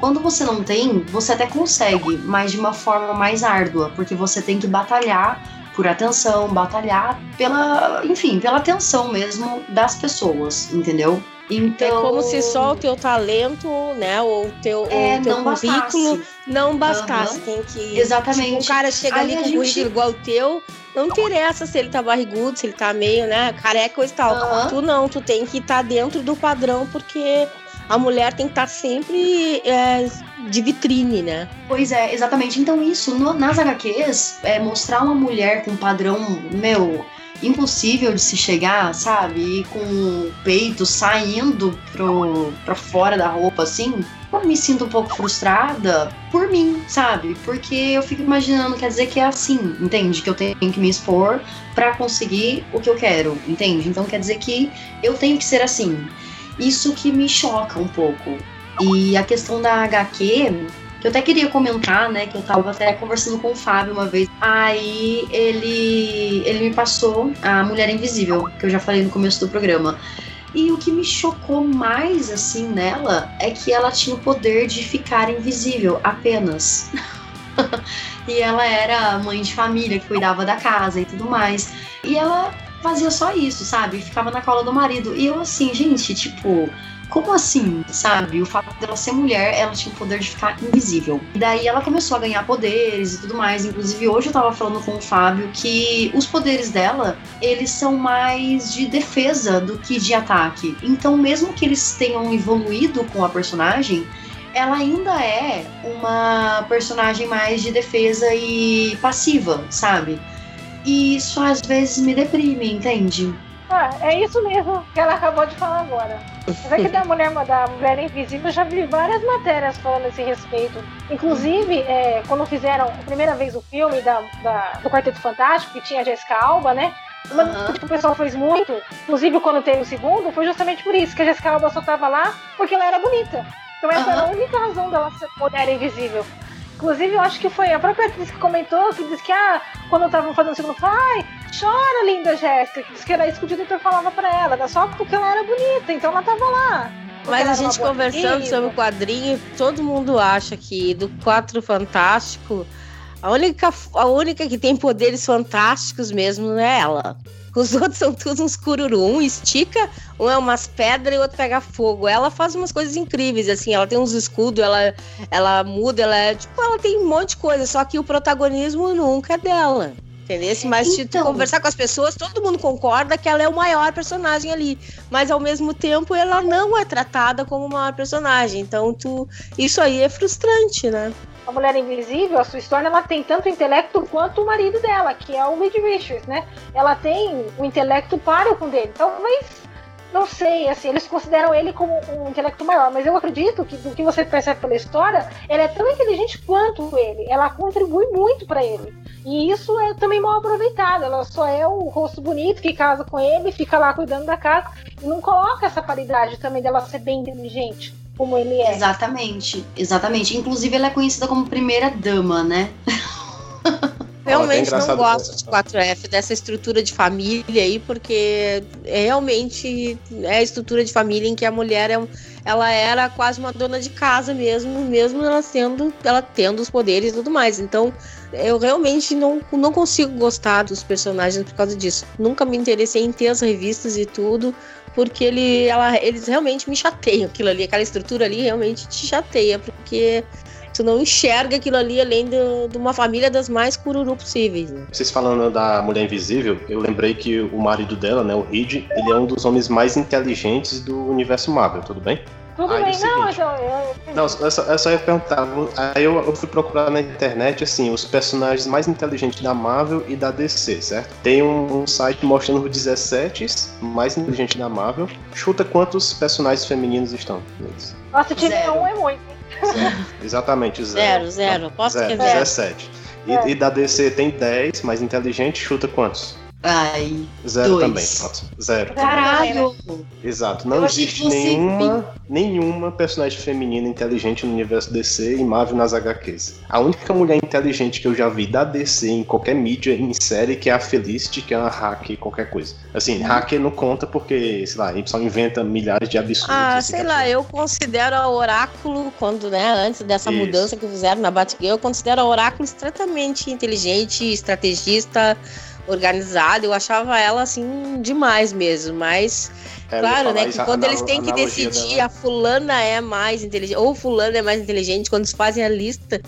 Quando você não tem, você até consegue, mas de uma forma mais árdua, porque você tem que batalhar por atenção, batalhar pela, enfim, pela atenção mesmo das pessoas, entendeu? Então, é como se só o teu talento, né, ou o teu, é, o teu currículo bastasse. não bastasse. Uhum. Tem que. Exatamente. Tipo, um cara chega Aí ali com um gente... currículo igual o teu, não interessa se ele tá barrigudo, se ele tá meio, né, careca e tal. Uhum. Tu não, tu tem que estar tá dentro do padrão, porque a mulher tem que estar tá sempre é, de vitrine, né? Pois é, exatamente. Então, isso, no, nas HQs, é, mostrar uma mulher com padrão, meu, impossível de se chegar, sabe? E com o peito saindo pro, pra fora da roupa, assim. Eu me sinto um pouco frustrada por mim, sabe? Porque eu fico imaginando, quer dizer que é assim, entende? Que eu tenho que me expor para conseguir o que eu quero, entende? Então quer dizer que eu tenho que ser assim. Isso que me choca um pouco. E a questão da HQ, que eu até queria comentar, né, que eu tava até conversando com o Fábio uma vez. Aí ele ele me passou a Mulher Invisível, que eu já falei no começo do programa. E o que me chocou mais assim nela é que ela tinha o poder de ficar invisível apenas. e ela era mãe de família que cuidava da casa e tudo mais. E ela fazia só isso, sabe? Ficava na cola do marido. E eu assim, gente, tipo, como assim, sabe? O fato dela ser mulher, ela tinha o poder de ficar invisível. E daí ela começou a ganhar poderes e tudo mais. Inclusive, hoje eu tava falando com o Fábio que os poderes dela, eles são mais de defesa do que de ataque. Então, mesmo que eles tenham evoluído com a personagem, ela ainda é uma personagem mais de defesa e passiva, sabe? E isso às vezes me deprime, entende? Ah, é isso mesmo que ela acabou de falar agora. Mas é que da mulher, da mulher invisível eu já vi várias matérias falando a esse respeito. Inclusive, é, quando fizeram a primeira vez o filme da, da, do Quarteto Fantástico, que tinha a Jessica Alba, né? Uma uhum. que o pessoal fez muito, inclusive quando teve o segundo, foi justamente por isso, que a Jessica Alba só tava lá porque ela era bonita. Então essa uhum. era a única razão dela ser mulher invisível. Inclusive, eu acho que foi a própria atriz que comentou, que disse que, ah, quando eu tava fazendo o segundo, ai, chora, linda Jéssica. Que disse que era isso que o diretor falava pra ela, era só porque ela era bonita, então ela tava lá. Mas a gente conversando sobre o quadrinho, todo mundo acha que do Quatro Fantástico, a única, a única que tem poderes fantásticos mesmo é ela. Os outros são todos uns cururu. Um estica, um é umas pedras e o outro pega fogo. Ela faz umas coisas incríveis, assim. Ela tem uns escudos, ela, ela muda, ela é. Tipo, ela tem um monte de coisa. Só que o protagonismo nunca é dela. Entendeu? Mas então... se tu conversar com as pessoas, todo mundo concorda que ela é o maior personagem ali. Mas ao mesmo tempo, ela não é tratada como o maior personagem. Então, tu... isso aí é frustrante, né? a Mulher Invisível, a sua história, ela tem tanto intelecto quanto o marido dela, que é o Reed Richards, né? Ela tem o intelecto páreo com dele. Talvez não sei, assim, eles consideram ele como um intelecto maior, mas eu acredito que do que você percebe pela história, ela é tão inteligente quanto ele. Ela contribui muito para ele. E isso é também mal aproveitado. Ela só é o rosto bonito que casa com ele, fica lá cuidando da casa e não coloca essa paridade também dela ser bem inteligente, como ele é. Exatamente, exatamente. Inclusive, ela é conhecida como primeira dama, né? Realmente não gosto de 4F, dessa estrutura de família aí, porque é realmente é a estrutura de família em que a mulher é, ela era quase uma dona de casa mesmo, mesmo ela sendo, ela tendo os poderes e tudo mais. Então, eu realmente não, não consigo gostar dos personagens por causa disso. Nunca me interessei em ter as revistas e tudo, porque ele, ela, eles realmente me chateiam aquilo ali, aquela estrutura ali realmente te chateia, porque tu não enxerga aquilo ali além de, de uma família das mais cururu possíveis. Né? Vocês falando da Mulher Invisível, eu lembrei que o marido dela, né, o Reed, ele é um dos homens mais inteligentes do universo Marvel, tudo bem? Tudo aí, bem, é não, então, eu... Não, eu só, eu só ia perguntar, aí eu, eu, fui procurar na internet, assim, os personagens mais inteligentes da Marvel e da DC, certo? Tem um, um site mostrando os 17 mais inteligentes da Marvel. Chuta quantos personagens femininos estão neles. Nossa, tiver um é muito. Zero. Exatamente, zero. Zero, zero. Posso zero, zero. 17. E, é. e, da DC tem 10, mas inteligente chuta quantos? Ai. Zero dois. também, pronto. Zero. Caralho! Exato. Não Eu existe nenhuma, nenhuma personagem feminina inteligente no universo DC e Marvel nas HQs. A única mulher inteligente que eu já vi da DC em qualquer mídia, em série, que é a Felicity, que é uma hacker, qualquer coisa. Assim, uhum. hacker não conta porque, sei lá, a gente só inventa milhares de absurdos. Ah, assim, sei lá, eu considero a Oráculo, quando, né, antes dessa Isso. mudança que fizeram na Batgirl, eu considero a Oráculo extremamente inteligente, estrategista, organizada, eu achava ela assim demais mesmo, mas é, claro, né, que quando eles têm que decidir dela. a fulana é mais inteligente ou fulano é mais inteligente, quando eles fazem a lista,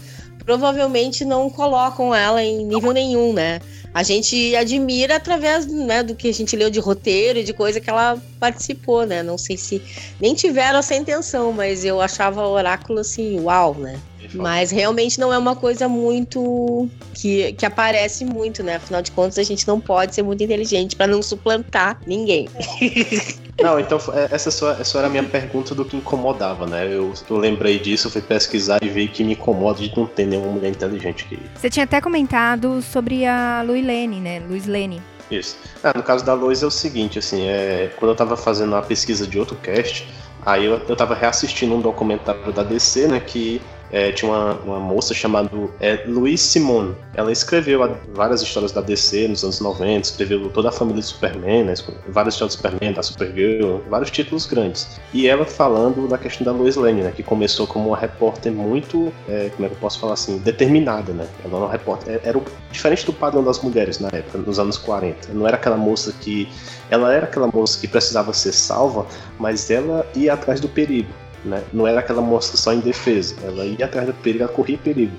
provavelmente não colocam ela em nível nenhum, né? A gente admira através né, do que a gente leu de roteiro e de coisa que ela participou, né? Não sei se nem tiveram essa intenção, mas eu achava o oráculo assim, uau, né? Mas realmente não é uma coisa muito que, que aparece muito, né? Afinal de contas, a gente não pode ser muito inteligente para não suplantar ninguém. Não, então é, essa só, essa era a minha pergunta do que incomodava, né? Eu, eu lembrei disso, fui pesquisar e vi que me incomoda de não ter nenhuma mulher inteligente aqui. Você tinha até comentado sobre a Luiz Lene, né? Luiz Lene. Isso. Ah, no caso da Lois é o seguinte, assim, é, quando eu tava fazendo uma pesquisa de outro cast, aí eu, eu tava reassistindo um documentário da DC, né, que é, tinha uma, uma moça chamada é, Louise Simone. Ela escreveu várias histórias da DC nos anos 90, escreveu toda a família do Superman, né, várias histórias do Superman, da Supergirl, vários títulos grandes. E ela falando da questão da Lois Lane, né, que começou como uma repórter muito, é, como é que eu posso falar assim, determinada, né? Ela era uma repórter, é, era diferente do padrão das mulheres na época, nos anos 40. Não era aquela moça que, ela era aquela moça que precisava ser salva, mas ela ia atrás do perigo. Né? Não era aquela moça só em defesa, ela ia atrás do perigo, ela corria perigo.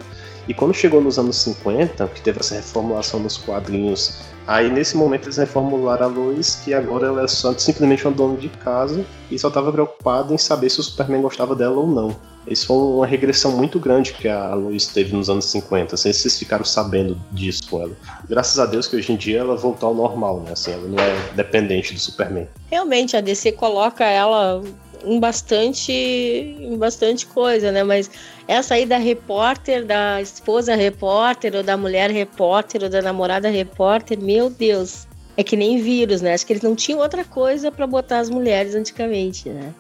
E quando chegou nos anos 50, que teve essa reformulação nos quadrinhos, aí nesse momento eles reformularam a Lois, que agora ela é só, simplesmente uma dona de casa e só estava preocupada em saber se o Superman gostava dela ou não. Isso foi uma regressão muito grande que a Lois teve nos anos 50. Assim, vocês ficaram sabendo disso com ela. Graças a Deus que hoje em dia ela voltou ao normal, né? Assim, ela não é dependente do Superman. Realmente, a DC coloca ela em bastante, em bastante coisa, né? Mas essa aí da repórter, da esposa repórter, ou da mulher repórter, ou da namorada repórter, meu Deus, é que nem vírus, né? Acho que eles não tinham outra coisa para botar as mulheres antigamente, né?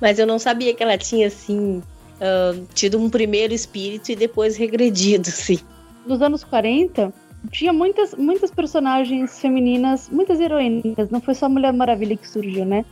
Mas eu não sabia que ela tinha, assim, uh, tido um primeiro espírito e depois regredido, assim. Nos anos 40, tinha muitas, muitas personagens femininas, muitas heroínas, não foi só a Mulher Maravilha que surgiu, né?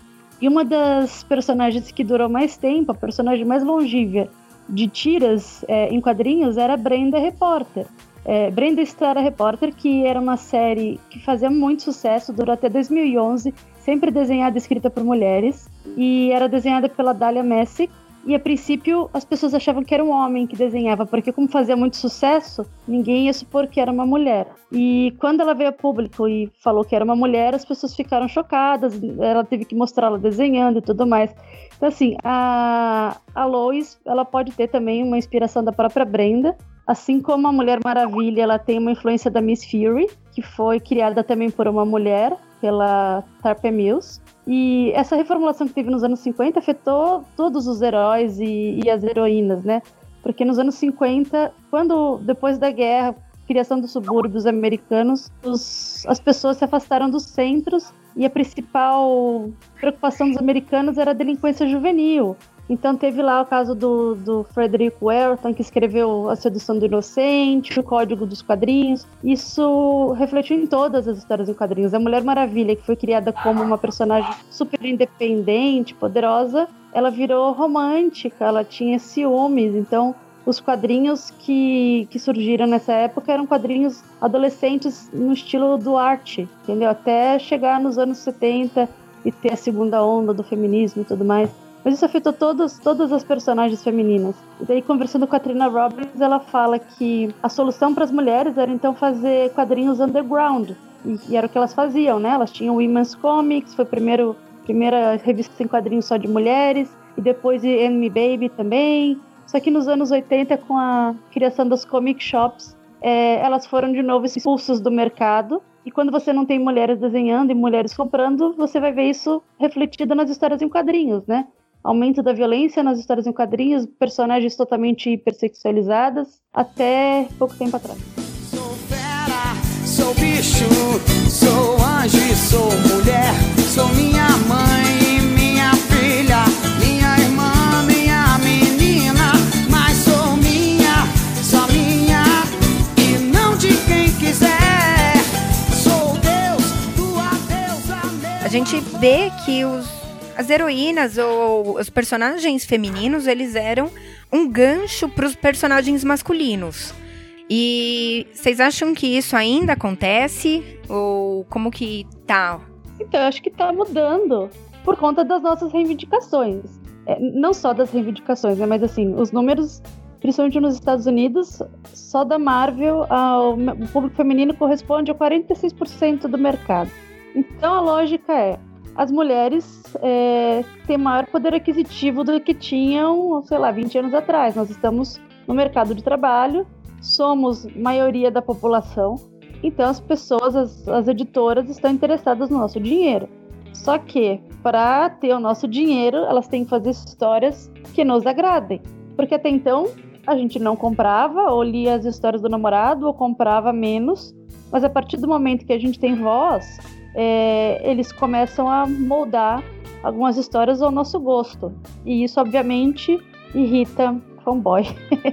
E uma das personagens que durou mais tempo, a personagem mais longínqua de tiras é, em quadrinhos era Brenda Repórter. É, Brenda Estrada Repórter, que era uma série que fazia muito sucesso, durou até 2011, sempre desenhada e escrita por mulheres, e era desenhada pela Dália Messick, e a princípio as pessoas achavam que era um homem que desenhava, porque como fazia muito sucesso, ninguém ia supor que era uma mulher. E quando ela veio a público e falou que era uma mulher, as pessoas ficaram chocadas, ela teve que mostrá-la desenhando e tudo mais. Então assim, a, a Lois, ela pode ter também uma inspiração da própria Brenda, assim como a Mulher Maravilha, ela tem uma influência da Miss Fury, que foi criada também por uma mulher, pela Tarpe Mills. E essa reformulação que teve nos anos 50 afetou todos os heróis e, e as heroínas, né? Porque nos anos 50, quando depois da guerra, criação dos subúrbios americanos, os, as pessoas se afastaram dos centros e a principal preocupação dos americanos era a delinquência juvenil. Então teve lá o caso do, do Frederick Welton, que escreveu A Sedução do Inocente, o Código dos Quadrinhos. Isso refletiu em todas as histórias em quadrinhos. A Mulher Maravilha, que foi criada como uma personagem super independente, poderosa, ela virou romântica, ela tinha ciúmes, então os quadrinhos que, que surgiram nessa época eram quadrinhos adolescentes no estilo do arte, entendeu? Até chegar nos anos 70 e ter a segunda onda do feminismo e tudo mais. Mas isso afetou todos, todas as personagens femininas. E daí, conversando com a Trina Robbins, ela fala que a solução para as mulheres era então fazer quadrinhos underground. E, e, era o que elas faziam, né? Elas tinham Women's Comics, foi a primeira revista em quadrinhos só de mulheres, e depois Enemy Baby também. Só que nos anos 80, com a criação das comic shops, é, elas foram de novo expulsas do mercado. E quando você não tem mulheres desenhando e mulheres comprando, você vai ver isso refletido nas histórias em quadrinhos, né? Aumento da violência nas histórias em quadrinhos, personagens totalmente hipersexualizadas, até pouco tempo atrás. Sou fera, sou bicho, sou anjo, sou mulher, sou minha mãe, minha filha, minha irmã, minha menina, mas sou minha, só minha, e não de quem quiser. Sou Deus, tua deusa A gente vê que os as heroínas ou os personagens femininos, eles eram um gancho para os personagens masculinos. E vocês acham que isso ainda acontece? Ou como que tá? Então, eu acho que tá mudando por conta das nossas reivindicações. É, não só das reivindicações, né, mas assim, os números, principalmente nos Estados Unidos, só da Marvel, ao, o público feminino corresponde a 46% do mercado. Então a lógica é, as mulheres é, têm maior poder aquisitivo do que tinham, sei lá, 20 anos atrás. Nós estamos no mercado de trabalho, somos maioria da população, então as pessoas, as, as editoras estão interessadas no nosso dinheiro. Só que, para ter o nosso dinheiro, elas têm que fazer histórias que nos agradem. Porque até então, a gente não comprava, ou lia as histórias do namorado, ou comprava menos. Mas a partir do momento que a gente tem voz, é, eles começam a moldar algumas histórias ao nosso gosto. E isso, obviamente, irrita fanboy.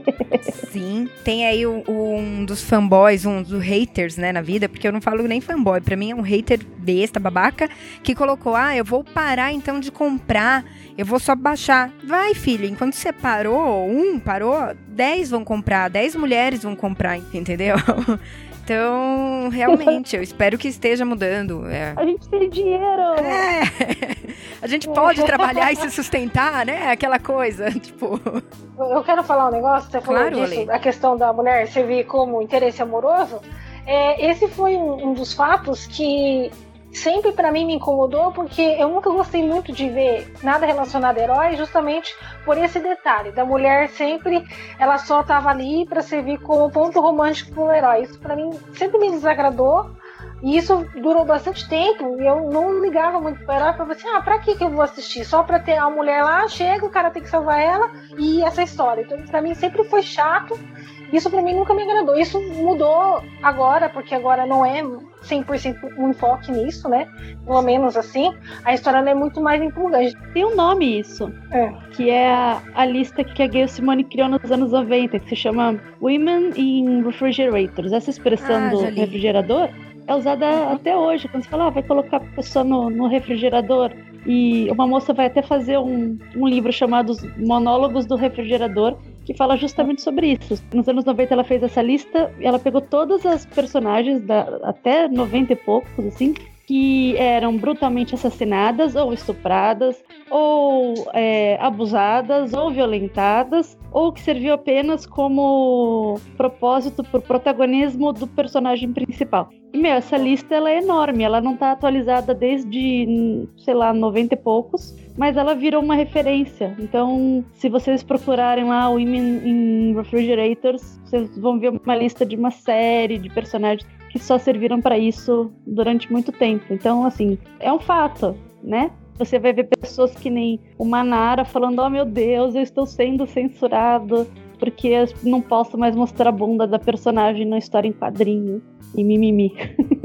Sim, tem aí um, dos fanboys, um dos haters, né, na vida, porque eu não falo nem fanboy, para mim é um hater besta, babaca, que colocou, ah, eu vou parar então de comprar, eu vou só baixar. Vai, filho, enquanto você parou, um parou, dez vão comprar, dez mulheres vão comprar, entendeu? Então, realmente, eu espero que esteja mudando. É. A gente tem dinheiro! É. A gente pode trabalhar e se sustentar, né? Aquela coisa, tipo. Eu quero falar um negócio, você falou Claro, disso, Ale. a questão da mulher servir como interesse amoroso. É, esse foi um, um dos fatos que sempre pra mim me incomodou, porque eu nunca gostei muito de ver nada relacionado a herói, justamente por esse detalhe da mulher sempre, ela só tava ali pra servir como ponto romântico pro herói. Isso pra mim sempre me desagradou. E isso durou bastante tempo e eu não ligava muito pro herói, falava assim, ah, pra que que eu vou assistir? Só pra ter a mulher lá, chega, o cara tem que salvar ela e essa história. Então pra mim sempre foi chato, isso pra mim nunca me agradou. Isso mudou agora, porque agora não é 100% um enfoque nisso, né? Pelo menos assim, a história é muito mais empolgante. Tem um nome isso, É. que é a, a lista que a Gayle Simone criou nos anos 90, que se chama Women in Refrigerators. Essa expressão Ah, do refrigerador é usada até hoje. Quando você fala, ah, vai colocar a pessoa no, no refrigerador. E uma moça vai até fazer um, um livro chamado Os Monólogos do Refrigerador, que fala justamente sobre isso. Nos anos 90 ela fez essa lista, e ela pegou todas as personagens, da, até 90 e poucos, assim, que eram brutalmente assassinadas ou estupradas, ou é, abusadas, ou violentadas, ou que serviu apenas como propósito por protagonismo do personagem principal. E, meu, essa lista ela é enorme, ela não tá atualizada desde, sei lá, 90 e poucos, mas ela virou uma referência. Então, se vocês procurarem lá Women in Refrigerators, vocês vão ver uma lista de uma série de personagens que só serviram para isso durante muito tempo. Então, assim, é um fato. né? Você vai ver pessoas que nem o Manara falando: Oh meu Deus, eu estou sendo censurado porque não posso mais mostrar a bunda da personagem na história em quadrinho. E mimimi.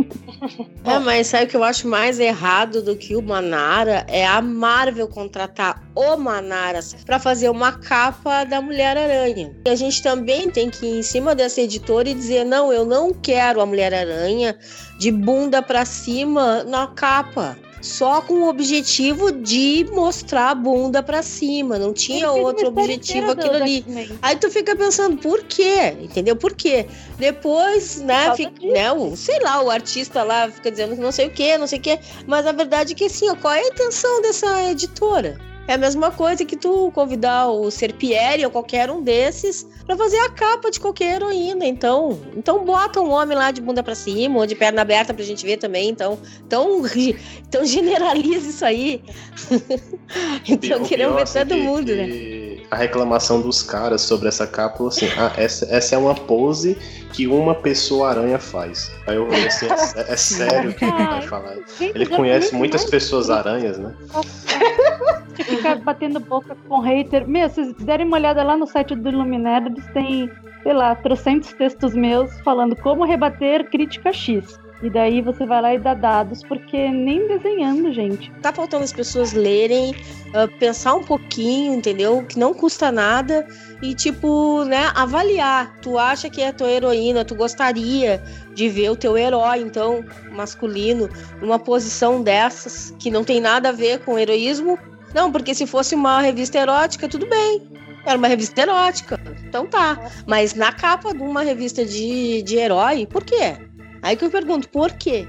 É, mas sabe o que eu acho mais errado do que o Manara? É a Marvel contratar o Manara para fazer uma capa da Mulher-Aranha. E a gente também tem que ir em cima dessa editora e dizer: não, eu não quero a Mulher-Aranha de bunda para cima na capa só com o objetivo de mostrar a bunda para cima, não tinha outro objetivo aquilo ali. Aí tu fica pensando, por quê? Entendeu? Por quê? Depois, né, fica, né o, sei lá, o artista lá fica dizendo não sei o quê, não sei o quê, mas a verdade é que assim, ó, qual é a intenção dessa editora? É a mesma coisa que tu convidar o Serpieri ou qualquer um desses para fazer a capa de qualquer heroína. Então, então bota um homem lá de bunda para cima ou de perna aberta pra gente ver também. Então, então, então generaliza isso aí. então queremos ver assim, todo mundo, que, né? A reclamação dos caras sobre essa capa, assim, ah, essa, essa é uma pose que uma pessoa aranha faz. Aí eu assim, é, é sério que ele vai falar. Ele conhece muitas pessoas aranhas, né? Ficar batendo boca com hater. Meu, se vocês derem uma olhada lá no site do Iluminado, eles têm, sei lá, trocentos textos meus falando como rebater crítica X. E daí você vai lá e dá dados, porque nem desenhando, gente. Tá faltando as pessoas lerem, uh, pensar um pouquinho, entendeu? Que não custa nada. E, tipo, né, avaliar. Tu acha que é tua heroína, tu gostaria de ver o teu herói, então, masculino, numa posição dessas, que não tem nada a ver com heroísmo. Não, porque se fosse uma revista erótica, tudo bem. Era uma revista erótica. Então tá. Mas na capa de uma revista de, de herói, por quê? Aí que eu pergunto, por quê?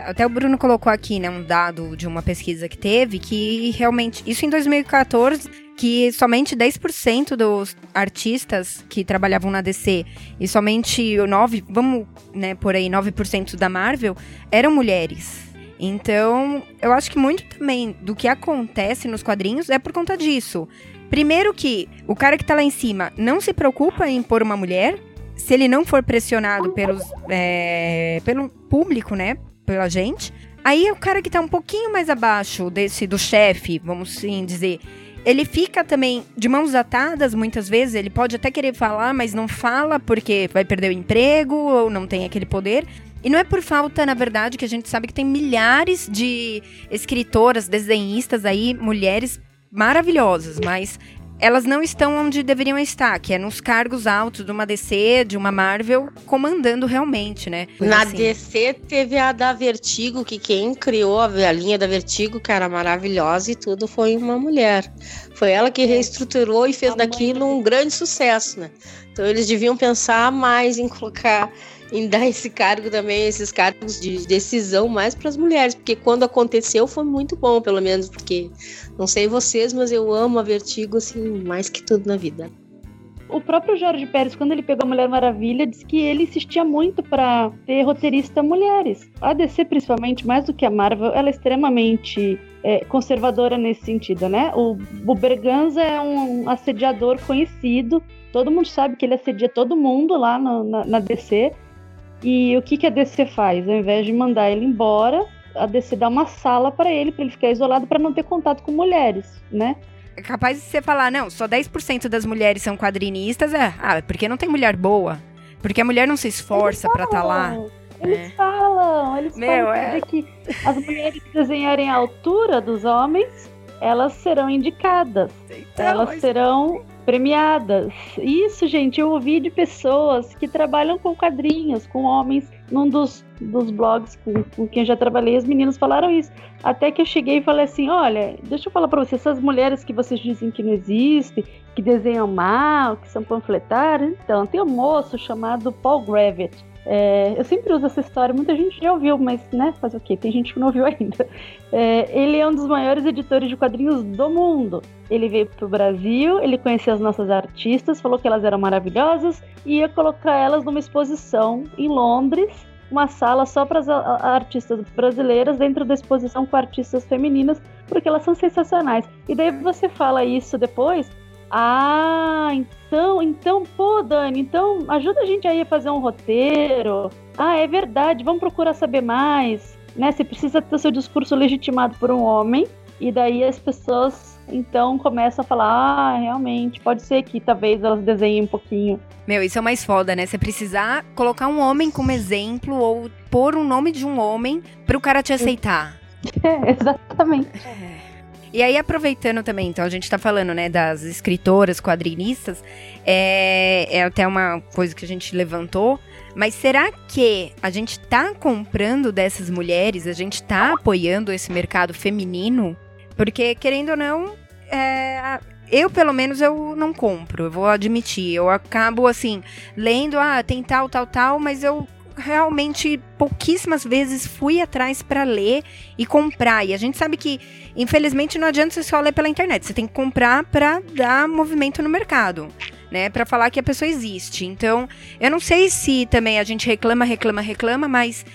Até o Bruno colocou aqui, né, um dado de uma pesquisa que teve que realmente, isso em 2014, que somente 10% dos artistas que trabalhavam na DC e somente 9, vamos, né, por aí 9% da Marvel eram mulheres. Então, eu acho que muito também do que acontece nos quadrinhos é por conta disso. Primeiro que o cara que tá lá em cima não se preocupa em pôr uma mulher, se ele não for pressionado pelos, é, pelo público, né? Pela gente. Aí o cara que tá um pouquinho mais abaixo desse do chefe, vamos sim dizer, ele fica também de mãos atadas muitas vezes. Ele pode até querer falar, mas não fala porque vai perder o emprego ou não tem aquele poder. E não é por falta, na verdade, que a gente sabe que tem milhares de escritoras, desenhistas aí, mulheres maravilhosas, mas elas não estão onde deveriam estar, que é nos cargos altos de uma DC, de uma Marvel, comandando realmente, né? Na assim. DC teve a da Vertigo, que quem criou a linha da Vertigo, que era maravilhosa e tudo, foi uma mulher. Foi ela que reestruturou e fez daquilo um grande sucesso, né? Então eles deviam pensar mais em colocar em dar esse cargo também, esses cargos de decisão mais para as mulheres, porque quando aconteceu foi muito bom, pelo menos, porque não sei vocês, mas eu amo a Vertigo assim mais que tudo na vida. O próprio Jorge Pérez, quando ele pegou a Mulher Maravilha, disse que ele insistia muito para ter roteirista mulheres. A DC, principalmente, mais do que a Marvel, ela é extremamente é, conservadora nesse sentido, né? O, o Berganza é um assediador conhecido, todo mundo sabe que ele assedia todo mundo lá no, na, na DC. E o que, que a DC faz? Ao invés de mandar ele embora, a DC dá uma sala para ele, para ele ficar isolado, para não ter contato com mulheres, né? É capaz de você falar, não, só 10% das mulheres são quadrinistas, é, ah, porque não tem mulher boa? Porque a mulher não se esforça para estar tá lá. Eles é. falam, eles Meu, falam é... que as mulheres que desenharem a altura dos homens, elas serão indicadas. Então, elas serão premiadas. Isso, gente, eu ouvi de pessoas que trabalham com quadrinhos, com homens, num dos, dos blogs com, com quem eu já trabalhei, as meninas falaram isso. Até que eu cheguei e falei assim: olha, deixa eu falar pra vocês, essas mulheres que vocês dizem que não existem, que desenham mal, que são panfletárias, então, tem um moço chamado Paul Gravett é, eu sempre uso essa história, muita gente já ouviu, mas, né, o quê? Tem gente que não ouviu ainda. É, ele é um dos maiores editores de quadrinhos do mundo. Ele veio pro Brasil, ele conheceu as nossas artistas, falou que elas eram maravilhosas e ia colocar elas numa exposição em Londres, uma sala só para as artistas brasileiras, dentro da exposição com artistas femininas, porque elas são sensacionais. E daí você fala isso depois, ah, então, então, pô, Dani, então ajuda a gente aí a fazer um roteiro. Ah, é verdade, vamos procurar saber mais. né? Você precisa ter seu discurso legitimado por um homem, e daí as pessoas então começam a falar: ah, realmente, pode ser que talvez elas desenhem um pouquinho. Meu, isso é o mais foda, né? Você precisar colocar um homem como exemplo ou pôr um nome de um homem pro cara te aceitar. É, exatamente. E aí, aproveitando também, então, a gente tá falando, né, das escritoras, quadrinistas, é, é até uma coisa que a gente levantou, mas será que a gente tá comprando dessas mulheres, a gente tá apoiando esse mercado feminino? Porque, querendo ou não, é, eu, pelo menos, eu não compro, eu vou admitir. Eu acabo, assim, lendo, ah, tem tal, tal, tal, mas eu realmente pouquíssimas vezes fui atrás para ler e comprar. E a gente sabe que, infelizmente, não adianta você só ler pela internet. Você tem que comprar para dar movimento no mercado. Né, para falar que a pessoa existe. Então, eu não sei se também a gente reclama, reclama, reclama, mas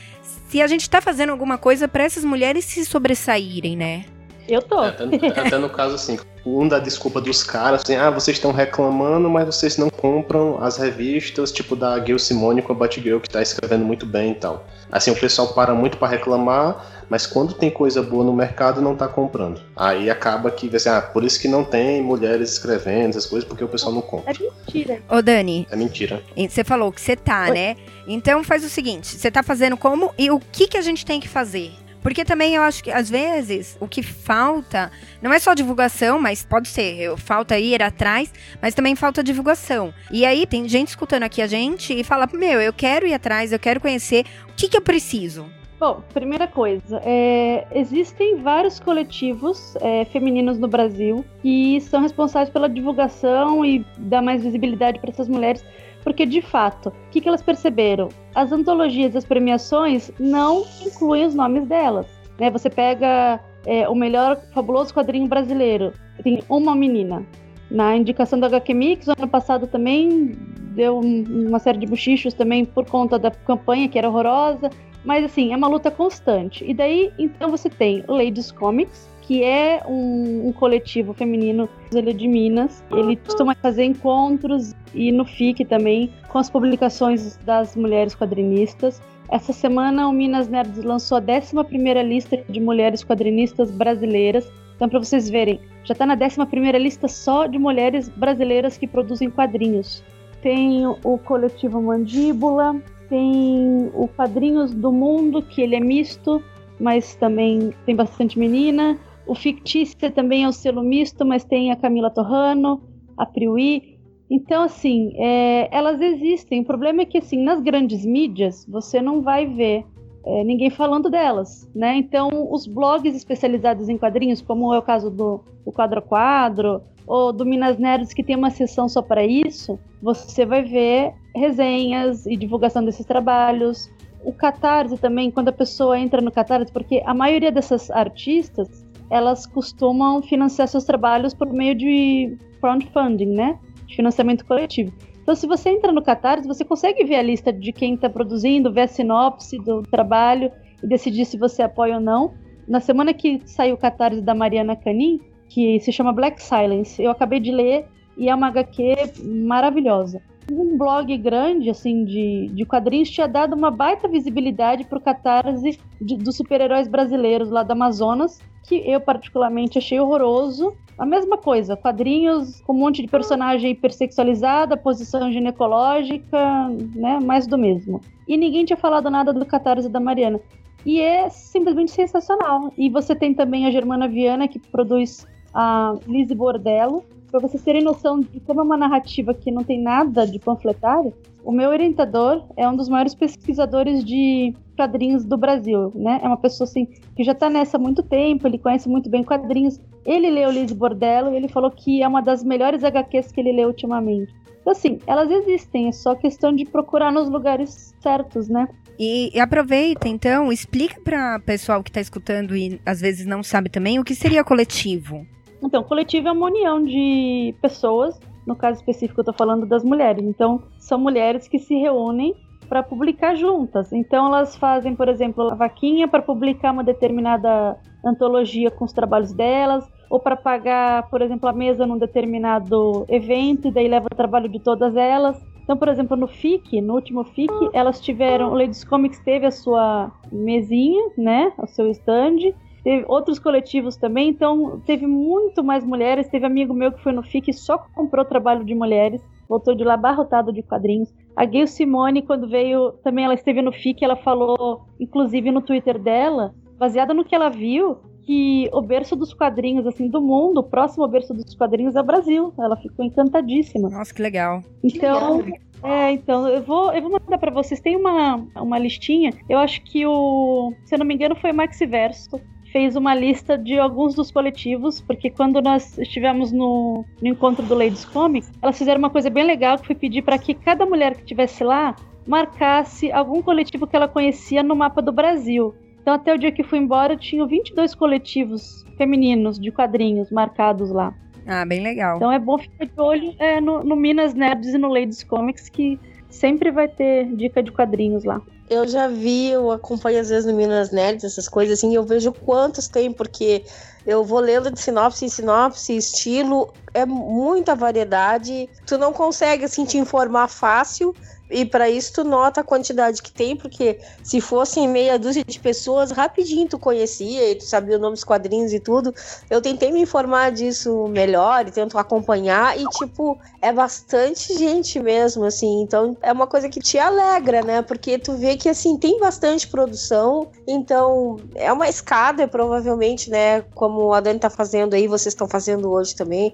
se a gente tá fazendo alguma coisa para essas mulheres se sobressaírem, né? Eu tô. É, até, até, no caso, assim, um da desculpa dos caras, assim, ah, vocês estão reclamando, mas vocês não compram as revistas, tipo da Gil Simone com a Batgirl, que tá escrevendo muito bem e tal. Assim, o pessoal para muito para reclamar, mas quando tem coisa boa no mercado, não tá comprando. Aí acaba que, assim, ah, por isso que não tem mulheres escrevendo essas coisas, porque o pessoal não compra. É mentira. Ô, Dani. É mentira. Você falou que você tá, Oi. né? Então faz o seguinte, você tá fazendo como e o que que a gente tem que fazer? Porque também eu acho que, às vezes, o que falta não é só divulgação, mas pode ser, falta ir atrás, mas também falta divulgação. E aí tem gente escutando aqui a gente e fala: Meu, eu quero ir atrás, eu quero conhecer, o que, que eu preciso? Bom, primeira coisa, é, existem vários coletivos é, femininos no Brasil que são responsáveis pela divulgação e dar mais visibilidade para essas mulheres porque, de fato, o que, que elas perceberam? As antologias, as premiações não incluem os nomes delas. Né? Você pega é, o melhor fabuloso quadrinho brasileiro, tem uma menina. Na indicação da HQ Mix, ano passado também deu uma série de bochichos também por conta da campanha, que era horrorosa. Mas, assim, é uma luta constante. E daí, então, você tem Ladies Comics, que é um, um coletivo feminino, ele é de Minas. Ele costuma fazer encontros e no FIC também com as publicações das mulheres quadrinistas. Essa semana o Minas Nerds lançou a 11 lista de mulheres quadrinistas brasileiras. Então, para vocês verem, já está na 11 lista só de mulheres brasileiras que produzem quadrinhos. Tem o coletivo Mandíbula, tem o Quadrinhos do Mundo, que ele é misto, mas também tem bastante menina. O Fictícia também é um selo misto, mas tem a Camila Torrano, a Priui. Então, assim, é, elas existem. O problema é que, assim, nas grandes mídias, você não vai ver é, ninguém falando delas, né? Então, os blogs especializados em quadrinhos, como é o caso do, do Quadro a Quadro, ou do Minas Nerds, que tem uma sessão só para isso, você vai ver resenhas e divulgação desses trabalhos. O Catarse também, quando a pessoa entra no Catarse, porque a maioria dessas artistas elas costumam financiar seus trabalhos por meio de crowdfunding, né? De financiamento coletivo. Então, se você entra no Catarse, você consegue ver a lista de quem está produzindo, ver a sinopse do trabalho e decidir se você apoia ou não. Na semana que saiu o Catarse da Mariana Canin, que se chama Black Silence, eu acabei de ler e é uma HQ maravilhosa. Um blog grande, assim, de, de quadrinhos tinha dado uma baita visibilidade para o catarse dos super-heróis brasileiros lá do Amazonas, que eu particularmente achei horroroso. A mesma coisa, quadrinhos com um monte de personagem hipersexualizada, posição ginecológica, né? Mais do mesmo. E ninguém tinha falado nada do catarse da Mariana. E é simplesmente sensacional. E você tem também a Germana Viana, que produz a Lise Bordello, para vocês terem noção de como é uma narrativa que não tem nada de panfletário, o meu orientador é um dos maiores pesquisadores de quadrinhos do Brasil, né? É uma pessoa assim que já está nessa há muito tempo, ele conhece muito bem quadrinhos. Ele leu Liz Bordello e ele falou que é uma das melhores HQs que ele leu ultimamente. Então, assim, elas existem, é só questão de procurar nos lugares certos, né? E, e aproveita, então, explica para o pessoal que está escutando e às vezes não sabe também o que seria coletivo. Então, coletivo é uma união de pessoas, no caso específico eu estou falando das mulheres. Então, são mulheres que se reúnem para publicar juntas. Então, elas fazem, por exemplo, a vaquinha para publicar uma determinada antologia com os trabalhos delas, ou para pagar, por exemplo, a mesa num determinado evento, e daí leva o trabalho de todas elas. Então, por exemplo, no FIC, no último FIC, elas tiveram, o Ladies Comics teve a sua mesinha, né, o seu stand, teve outros coletivos também, então teve muito mais mulheres. Teve amigo meu que foi no FIC e só comprou trabalho de mulheres, voltou de lá barrotado de quadrinhos. A Gayle Simone, quando veio, também ela esteve no FIC, ela falou, inclusive no Twitter dela, baseada no que ela viu, que o berço dos quadrinhos, assim, do mundo, o próximo berço dos quadrinhos é o Brasil. Ela ficou encantadíssima. Nossa, que legal. Então, é, então, eu vou, eu vou mandar para vocês. Tem uma, uma listinha. Eu acho que o, se eu não me engano, foi o Maxi Verso fez uma lista de alguns dos coletivos, porque quando nós estivemos no, no encontro do Ladies Comics, elas fizeram uma coisa bem legal, que foi pedir para que cada mulher que estivesse lá marcasse algum coletivo que ela conhecia no mapa do Brasil. Então, até o dia que fui embora, tinha 22 coletivos femininos de quadrinhos marcados lá. Ah, bem legal. Então é bom ficar de olho é, no, no Minas Nerds e no Ladies Comics, que sempre vai ter dica de quadrinhos lá. Eu já vi, eu acompanho às vezes no Minas Nerds, essas coisas assim, eu vejo quantos tem, porque eu vou lendo de sinopse em sinopse, estilo, é muita variedade. Tu não consegue assim te informar fácil, e para isso tu nota a quantidade que tem, porque se fossem meia dúzia de pessoas, rapidinho tu conhecia e tu sabia o nome dos quadrinhos e tudo. Eu tentei me informar disso melhor e tento acompanhar e tipo, é bastante gente mesmo assim. Então é uma coisa que te alegra, né? Porque tu vê que assim tem bastante produção. Então é uma escada provavelmente, né, como a Dani tá fazendo aí, vocês estão fazendo hoje também,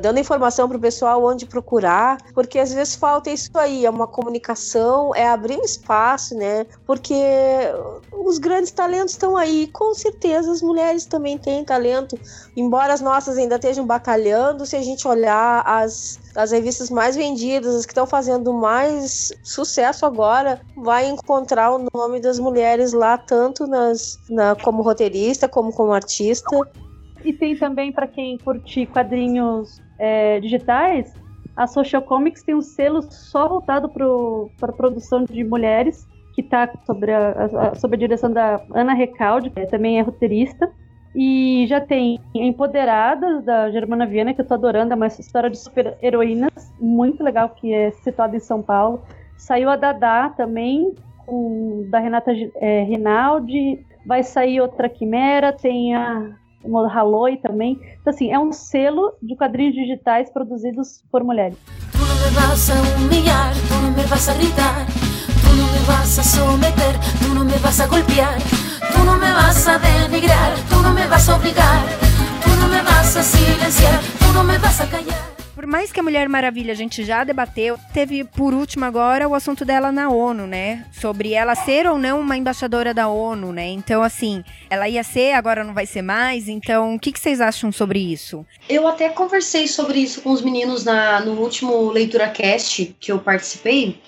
dando informação pro pessoal onde procurar, porque às vezes falta isso aí, é uma comunicação, é abrir um espaço, né? Porque os grandes talentos estão aí. Com certeza as mulheres também têm talento, embora as nossas ainda estejam batalhando. Se a gente olhar as, as revistas mais vendidas, as que estão fazendo mais sucesso agora, vai encontrar o nome das mulheres lá, tanto nas, na, como roteirista como como artista. E tem também para quem curte quadrinhos é, digitais, a Social Comics tem um selo só voltado para a produção de mulheres, que está sob a, sob a direção da Ana Recalde, que também é roteirista. E já tem Empoderadas, da Germana Viana, que eu tô adorando, é uma história de super-heroínas, muito legal, que é situada em São Paulo. Saiu a Dadá também, com, da Renata é, Rinaldi. Vai sair outra Quimera, tem a o Halloi também. Então, assim, é um selo de quadrinhos digitais produzidos por mulheres. Tu não me vas a humilhar, tu não me vas a gritar, tu não me vas a someter, tu não me vas a golpear, tu não me vas a denigrar, tu não me vas a obrigar, tu não me vas a silenciar, tu não me vas a callar. Por mais que a Mulher Maravilha a gente já debateu, teve por último agora o assunto dela na ONU, né? Sobre ela ser ou não uma embaixadora da ONU, né? Então, assim, ela ia ser, agora não vai ser mais. Então, o que, que vocês acham sobre isso? Eu até conversei sobre isso com os meninos na, no último Leitura Cast que eu participei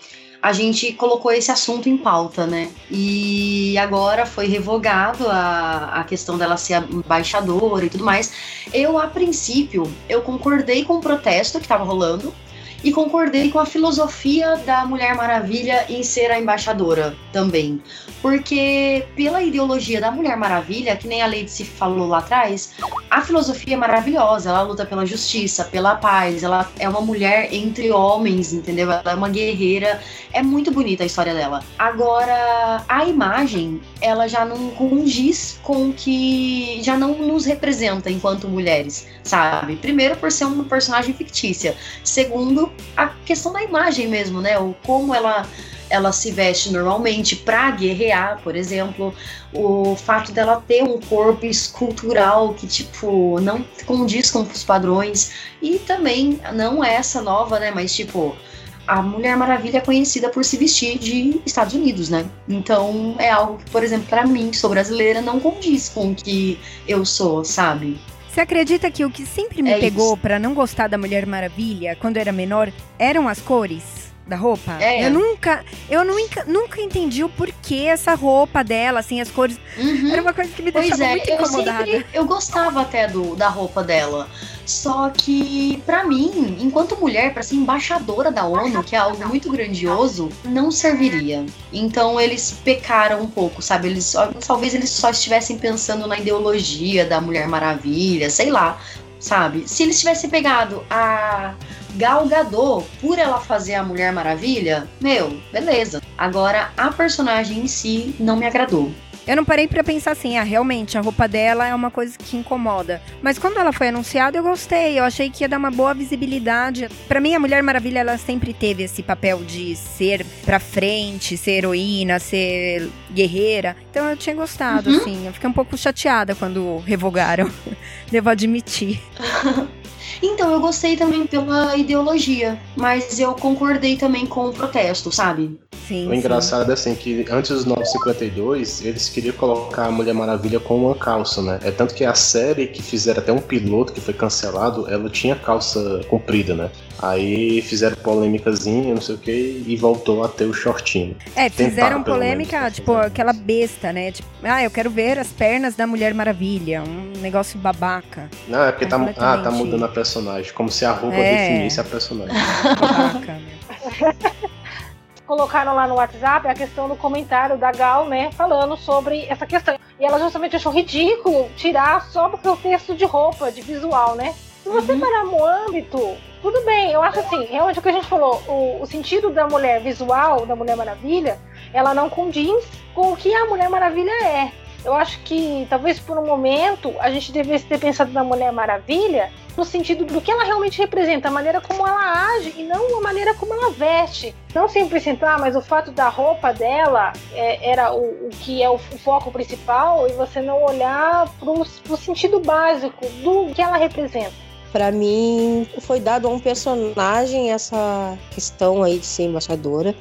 a gente colocou esse assunto em pauta, né? E agora foi revogado a, a questão dela ser embaixadora e tudo mais. Eu, a princípio, eu concordei com o protesto que estava rolando e concordei com a filosofia da Mulher Maravilha em ser a embaixadora também. Porque pela ideologia da Mulher Maravilha, que nem a Lady se falou lá atrás, a filosofia é maravilhosa. Ela luta pela justiça, pela paz. Ela é uma mulher entre homens, entendeu? Ela é uma guerreira. É muito bonita a história dela. Agora, a imagem, ela já não condiz com o que já não nos representa enquanto mulheres, sabe? Primeiro, por ser uma personagem fictícia. Segundo, a questão da imagem mesmo, né? O como ela ela se veste normalmente para guerrear, por exemplo, o fato dela ter um corpo escultural que tipo não condiz com os padrões e também não é essa nova, né, mas tipo a Mulher Maravilha é conhecida por se vestir de Estados Unidos, né? Então é algo que, por exemplo, para mim, que sou brasileira, não condiz com o que eu sou, sabe? Você acredita que o que sempre me é pegou para não gostar da Mulher Maravilha quando era menor eram as cores? Da roupa. É. Eu nunca, eu nunca, nunca entendi o porquê essa roupa dela, assim, as cores. Uhum. Era uma coisa que me deixava é, muito incomodada. Eu, sempre, eu gostava até do, da roupa dela. Só que, para mim, enquanto mulher, para ser embaixadora da ONU, que é algo muito grandioso, não serviria. Então eles pecaram um pouco, sabe? Eles talvez eles só estivessem pensando na ideologia da Mulher Maravilha, sei lá, sabe? Se eles tivessem pegado a Gal Gadot, por ela fazer a Mulher Maravilha, meu, beleza. Agora, a personagem em si não me agradou. Eu não parei para pensar assim, ah, realmente, a roupa dela é uma coisa que incomoda. Mas quando ela foi anunciada, eu gostei. Eu achei que ia dar uma boa visibilidade. Para mim, a Mulher Maravilha, ela sempre teve esse papel de ser pra frente, ser heroína, ser guerreira. Então eu tinha gostado, uhum. assim. Eu fiquei um pouco chateada quando revogaram. Devo admitir. Então, eu gostei também pela ideologia, mas eu concordei também com o protesto, sabe? Sim, o engraçado é assim que antes dos 952 eles queriam colocar a Mulher Maravilha com uma calça, né? É tanto que a série que fizeram até um piloto que foi cancelado, ela tinha calça comprida, né? Aí fizeram polêmicazinha, não sei o que, e voltou a ter o shortinho. É, fizeram polêmica, menos, tipo, aquela besta, né? Tipo, ah, eu quero ver as pernas da Mulher Maravilha. Um negócio babaca. Não, é porque tá, ah, tá mudando a personagem. Como se a roupa é. definisse a personagem. colocaram lá no WhatsApp a questão do comentário da Gal, né, falando sobre essa questão. E ela justamente achou ridículo tirar só porque o texto de roupa, de visual, né? Se você uhum. parar no âmbito, tudo bem, eu acho assim, realmente o que a gente falou, o, o sentido da mulher visual, da Mulher Maravilha, ela não condiz com o que a Mulher Maravilha é. Eu acho que talvez por um momento a gente devesse ter pensado na Mulher Maravilha no sentido do que ela realmente representa, a maneira como ela age e não a maneira como ela veste. Não sempre sentar, mas o fato da roupa dela é, era o, o, que é o, foco principal e você não olhar para o sentido básico do que ela representa. Para mim, foi dado a um personagem essa questão aí de ser embaixadora.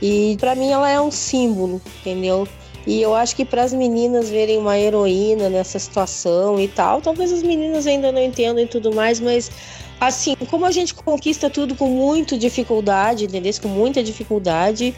E para mim ela é um símbolo, entendeu? E eu acho que para as meninas verem uma heroína nessa situação e tal, talvez as meninas ainda não entendam e tudo mais, mas assim, como a gente conquista tudo com muita dificuldade, entendeu? Com muita dificuldade,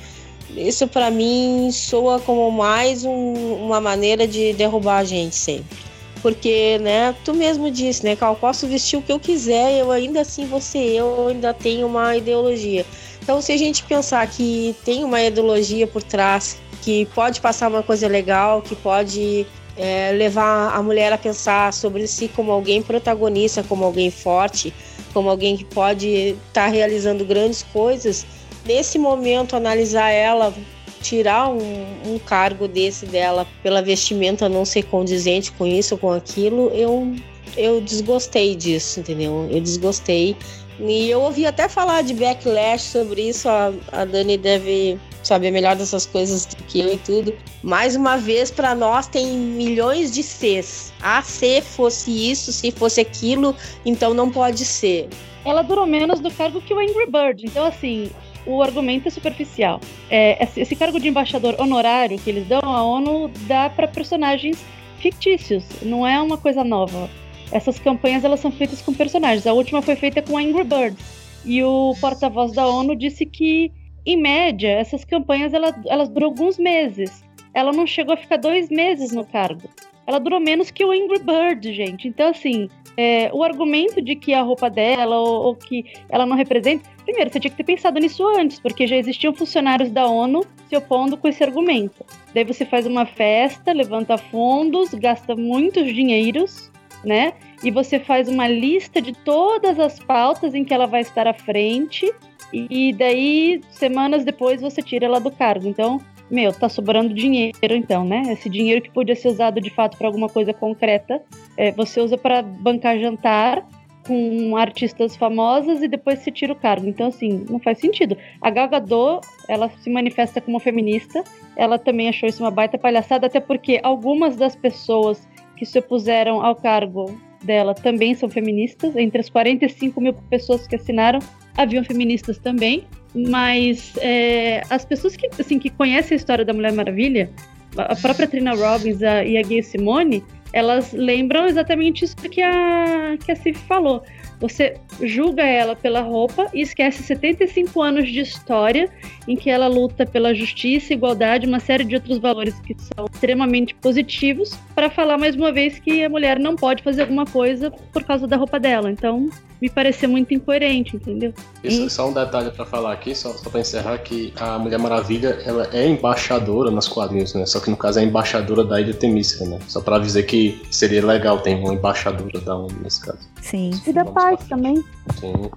isso para mim soa como mais um, uma maneira de derrubar a gente sempre. Porque, né, tu mesmo disse, né, eu posso vestir o que eu quiser, eu ainda assim eu, eu ainda tenho uma ideologia. Então, se a gente pensar que tem uma ideologia por trás que pode passar uma coisa legal, que pode é, levar a mulher a pensar sobre si como alguém protagonista, como alguém forte, como alguém que pode estar tá realizando grandes coisas. Nesse momento, analisar ela, tirar um, um, cargo desse dela pela vestimenta não ser condizente com isso, com aquilo, eu, eu desgostei disso, entendeu? Eu desgostei. E eu ouvi até falar de backlash sobre isso, a, a Dani deve saber melhor dessas coisas do que eu e tudo. Mais uma vez, para nós tem milhões de Cs. Ah, se fosse isso, se fosse aquilo, então não pode ser. Ela durou menos do cargo que o Angry Bird. Então, assim, o argumento é superficial. É, esse cargo de embaixador honorário que eles dão à ONU dá para personagens fictícios, não é uma coisa nova. Essas campanhas elas são feitas com personagens. A última foi feita com Angry Birds. E o porta-voz da ONU disse que em média, essas campanhas elas, elas duram alguns meses. Ela não chegou a ficar dois meses no cargo. Ela durou menos que o Angry Bird, gente. Então, assim, é, o argumento de que a roupa dela ou, ou, que ela não representa. Primeiro, você tinha que ter pensado nisso antes, porque já existiam funcionários da ONU se opondo com esse argumento. Daí você faz uma festa, levanta fundos, gasta muitos dinheiros, né? E você faz uma lista de todas as pautas em que ela vai estar à frente e daí, semanas depois, você tira ela do cargo. Então, meu, tá sobrando dinheiro, então, né? Esse dinheiro que podia ser usado de fato para alguma coisa concreta, é, você usa para bancar jantar com artistas famosas e depois se tira o cargo. Então, assim, não faz sentido. A Gal Gadot, ela se manifesta como feminista, ela também achou isso uma baita palhaçada, até porque algumas das pessoas que se opuseram ao cargo dela também são feministas. Entre as 45 mil pessoas que assinaram, haviam feministas também, mas é, as pessoas que, assim, que conhecem a história da Mulher Maravilha, a própria Trina Robbins a, e a Gay Simone, elas lembram exatamente isso que a, que a Cif falou. Você julga ela pela roupa e esquece 75 anos de história em que ela luta pela justiça, igualdade, uma série de outros valores que são extremamente positivos, para falar mais uma vez que a mulher não pode fazer alguma coisa por causa da roupa dela. Então, me pareceu muito incoerente, entendeu? Isso, e... Só um detalhe para falar aqui, só, só para encerrar, que a Mulher Maravilha ela é embaixadora nos quadrinhos, né? Só que no caso é embaixadora da Ilha Temícera, né? Só para dizer que seria legal ter uma embaixadora da ONU nesse caso. Sim. E da paz também. Sim.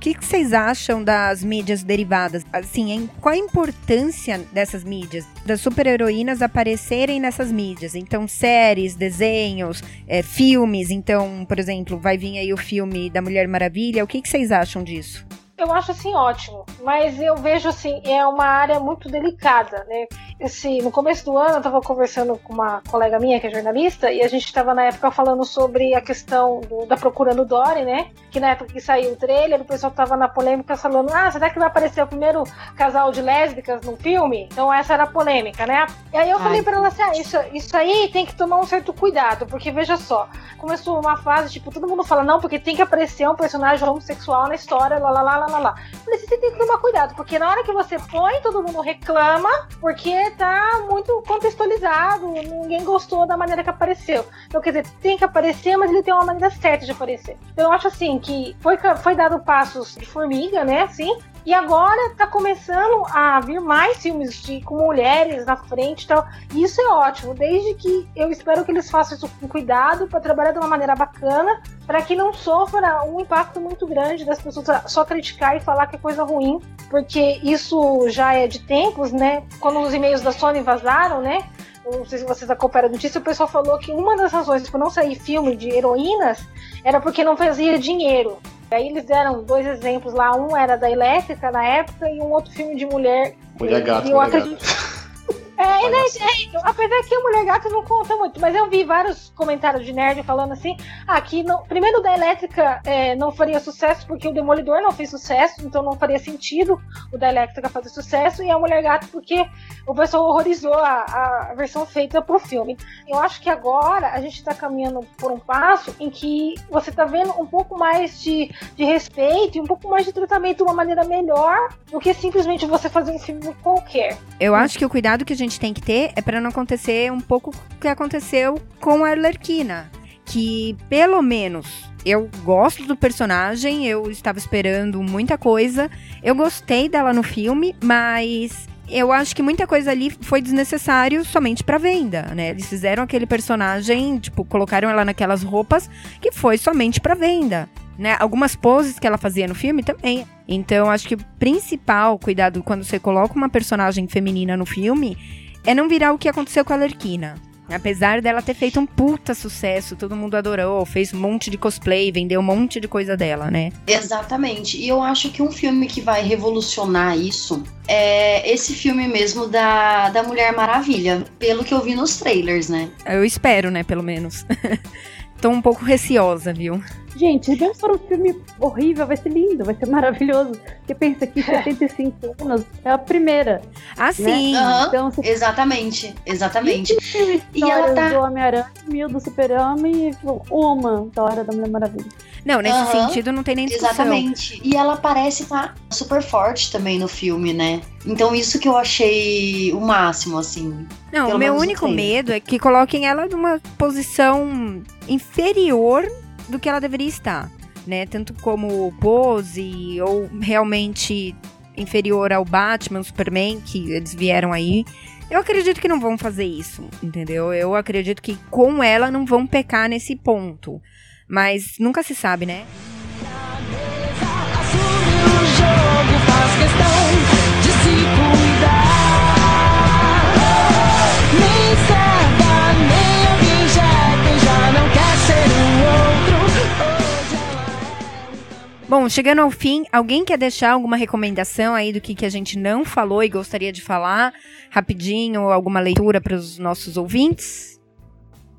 que, que vocês acham das mídias derivadas? Assim, em, qual a importância dessas mídias? Das super-heroínas aparecerem nessas mídias? Então, séries, desenhos, é, filmes. Então, por exemplo, vai vir aí o filme da Mulher Maravilha. O que, que vocês acham disso? eu acho assim ótimo, mas eu vejo assim, é uma área muito delicada, né? Esse, no começo do ano eu estava conversando com uma colega minha que é jornalista e a gente estava na época falando sobre a questão do, da procurando Dory, né? Que na época que saiu o trailer, o pessoal estava na polêmica falando: "Ah, será que vai aparecer o primeiro casal de lésbicas no filme?". Então essa era a polêmica, né? E aí eu Ai, falei para ela assim: ah, isso, isso aí tem que tomar um certo cuidado, porque veja só, começou uma fase tipo todo mundo fala: "Não, porque tem que aparecer um personagem homossexual na história, lá lá lá lá lá lá". Falei, você tem que tomar cuidado, porque na hora que você põe, todo mundo reclama, porque tá muito contextualizado, ninguém gostou da maneira que apareceu. Então, quer dizer, tem que aparecer, mas ele tem uma maneira certa de aparecer. Então, eu acho assim que foi, foi dado passos de formiga, né? Assim, e agora tá começando a vir mais filmes de, com mulheres na frente e tal. E isso é ótimo, desde que eu espero que eles façam isso com cuidado, para trabalhar de uma maneira bacana, para que não sofra um impacto muito grande das pessoas só criticar e falar que é coisa ruim, porque isso já é de tempos, né? Quando os e-mails da Sony vazaram, né? não sei se vocês acompanham a notícia, o pessoal falou que uma das razões por não sair filme de heroínas era porque não fazia dinheiro. Aí eles deram dois exemplos lá, um era da Elétrica na época e um outro filme de mulher. Mulher Gato. eu acredito. É, né, é, apesar que o Mulher Gato não conta muito, mas eu vi vários comentários de nerd falando assim: ah, que não, primeiro da Elétrica é, não faria sucesso porque o Demolidor não fez sucesso, então não faria sentido o da Elétrica fazer sucesso, e a Mulher Gato porque o pessoal horrorizou a, a versão feita pro filme. Eu acho que agora a gente está caminhando por um passo em que você está vendo um pouco mais de, de respeito e um pouco mais de tratamento de uma maneira melhor do que simplesmente você fazer um filme qualquer. Eu acho que o cuidado que a gente tem que ter é para não acontecer um pouco o que aconteceu com a Arlequina. Que pelo menos eu gosto do personagem, eu estava esperando muita coisa. Eu gostei dela no filme, mas eu acho que muita coisa ali foi desnecessário somente para venda, né? Eles fizeram aquele personagem, tipo, colocaram ela naquelas roupas que foi somente para venda. Né? Algumas poses que ela fazia no filme também. Então, acho que o principal cuidado quando você coloca uma personagem feminina no filme é não virar o que aconteceu com a Lerquina. Apesar dela ter feito um puta sucesso, todo mundo adorou, fez um monte de cosplay, vendeu um monte de coisa dela, né? Exatamente. E eu acho que um filme que vai revolucionar isso é esse filme mesmo da, da Mulher Maravilha, pelo que eu vi nos trailers, né? Eu espero, né, pelo menos. Tô um pouco receosa, viu? Gente, mesmo for um filme horrível, vai ser lindo, vai ser maravilhoso. Porque pensa que 75 anos é a primeira. Ah, né? sim. Uhum. Então, você... Exatamente, exatamente. E ela tá... do Homem-Aranha, mil do Super-Homem e uma da Hora da Mulher Maravilha. Não, nesse uhum. sentido não tem nem discussão. Exatamente. E ela parece estar tá super forte também no filme, né? Então isso que eu achei o máximo, assim. Não, o meu único medo é que coloquem ela numa posição inferior do que ela deveria estar, né? Tanto como pose ou realmente inferior ao Batman, Superman, que eles vieram aí. Eu acredito que não vão fazer isso, entendeu? Eu acredito que com ela não vão pecar nesse ponto. Mas nunca se sabe, né? Bom, chegando ao fim, alguém quer deixar alguma recomendação aí do que, que a gente não falou e gostaria de falar? Rapidinho, alguma leitura para os nossos ouvintes?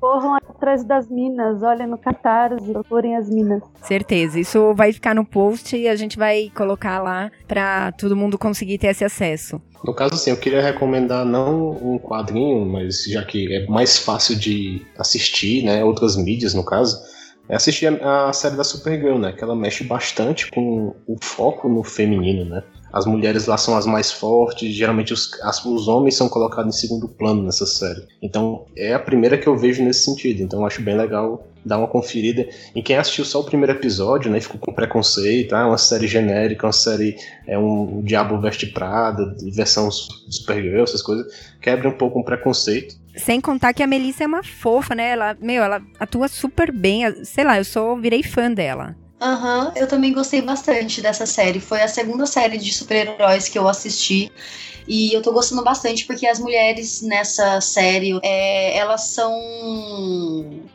Corram atrás das minas, olhem no Catarse, procurem as minas. Certeza, isso vai ficar no post e a gente vai colocar lá para todo mundo conseguir ter esse acesso. No caso, assim, eu queria recomendar não um quadrinho, mas já que é mais fácil de assistir, né, outras mídias no caso, é assistir a, a, série da Supergirl, né? Que ela mexe bastante com o foco no feminino, né? As mulheres lá são as mais fortes, geralmente os, as, os homens são colocados em segundo plano nessa série. Então é a primeira que eu vejo nesse sentido. Então acho bem legal dar uma conferida. E quem assistiu só o primeiro episódio, né, ficou com preconceito, ah, uma série genérica, uma série é um, Diabo Veste Prada, versão Supergirl, essas coisas, quebra um pouco o um preconceito. Sem contar que a Melissa é uma fofa, né? Ela, meu, ela atua super bem. Sei lá, eu só virei fã dela. Aham, eu também gostei bastante dessa série. Foi a segunda série de super-heróis que eu assisti. E eu tô gostando bastante porque as mulheres nessa série, é, elas são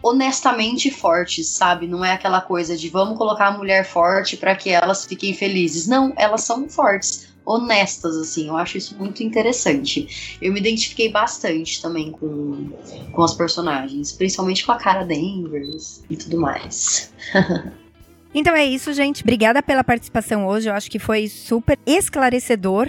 honestamente fortes, sabe? Não é aquela coisa de vamos colocar a mulher forte para que elas fiquem felizes. Não, elas são fortes honestas, assim. Eu acho isso muito interessante. Eu me identifiquei bastante também com, com as personagens, principalmente com a cara Danvers e tudo mais. Então é isso, gente. Obrigada pela participação hoje. Eu acho que foi super esclarecedor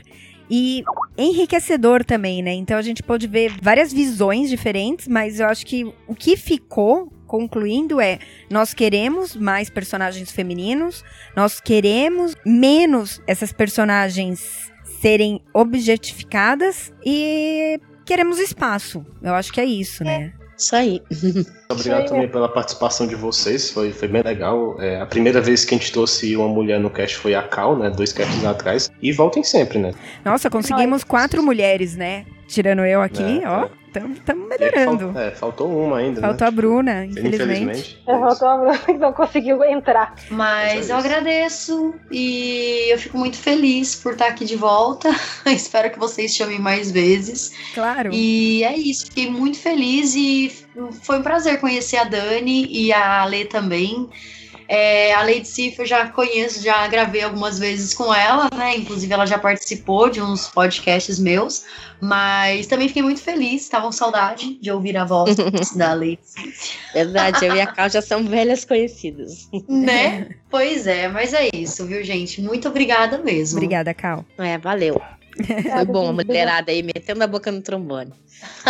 e enriquecedor também, né? Então a gente pôde ver várias visões diferentes, mas eu acho que o que ficou concluindo é: nós queremos mais personagens femininos, nós queremos menos essas personagens serem objetificadas e queremos espaço. Eu acho que é isso, né? Isso aí. Obrigado também pela participação de vocês, foi, foi bem legal. É, a primeira vez que a gente trouxe uma mulher no cast foi a Cal, né? Dois casts atrás. E voltem sempre, né? Nossa, conseguimos quatro mulheres, né? Tirando eu aqui, É, ó. É. Estamos melhorando. É, faltou uma ainda. Faltou né? a Bruna, infelizmente. Eu voltou a Bruna que não conseguiu entrar. Mas É eu isso. agradeço e eu fico muito feliz por estar aqui de volta. Espero que vocês chamem mais vezes. Claro. E é isso, fiquei muito feliz e foi um prazer conhecer a Dani e a Ale também. É, a Lady Sif eu já conheço, já gravei algumas vezes com ela, né? Inclusive ela já participou de uns podcasts meus, mas também fiquei muito feliz, estava com saudade de ouvir a voz da Lady Sif, Verdade, eu e a Cal já são velhas conhecidas. né? pois é, mas é isso, viu, gente? Muito obrigada mesmo. Obrigada, Cal. É, valeu. Foi bom a mulherada aí metendo a boca no trombone.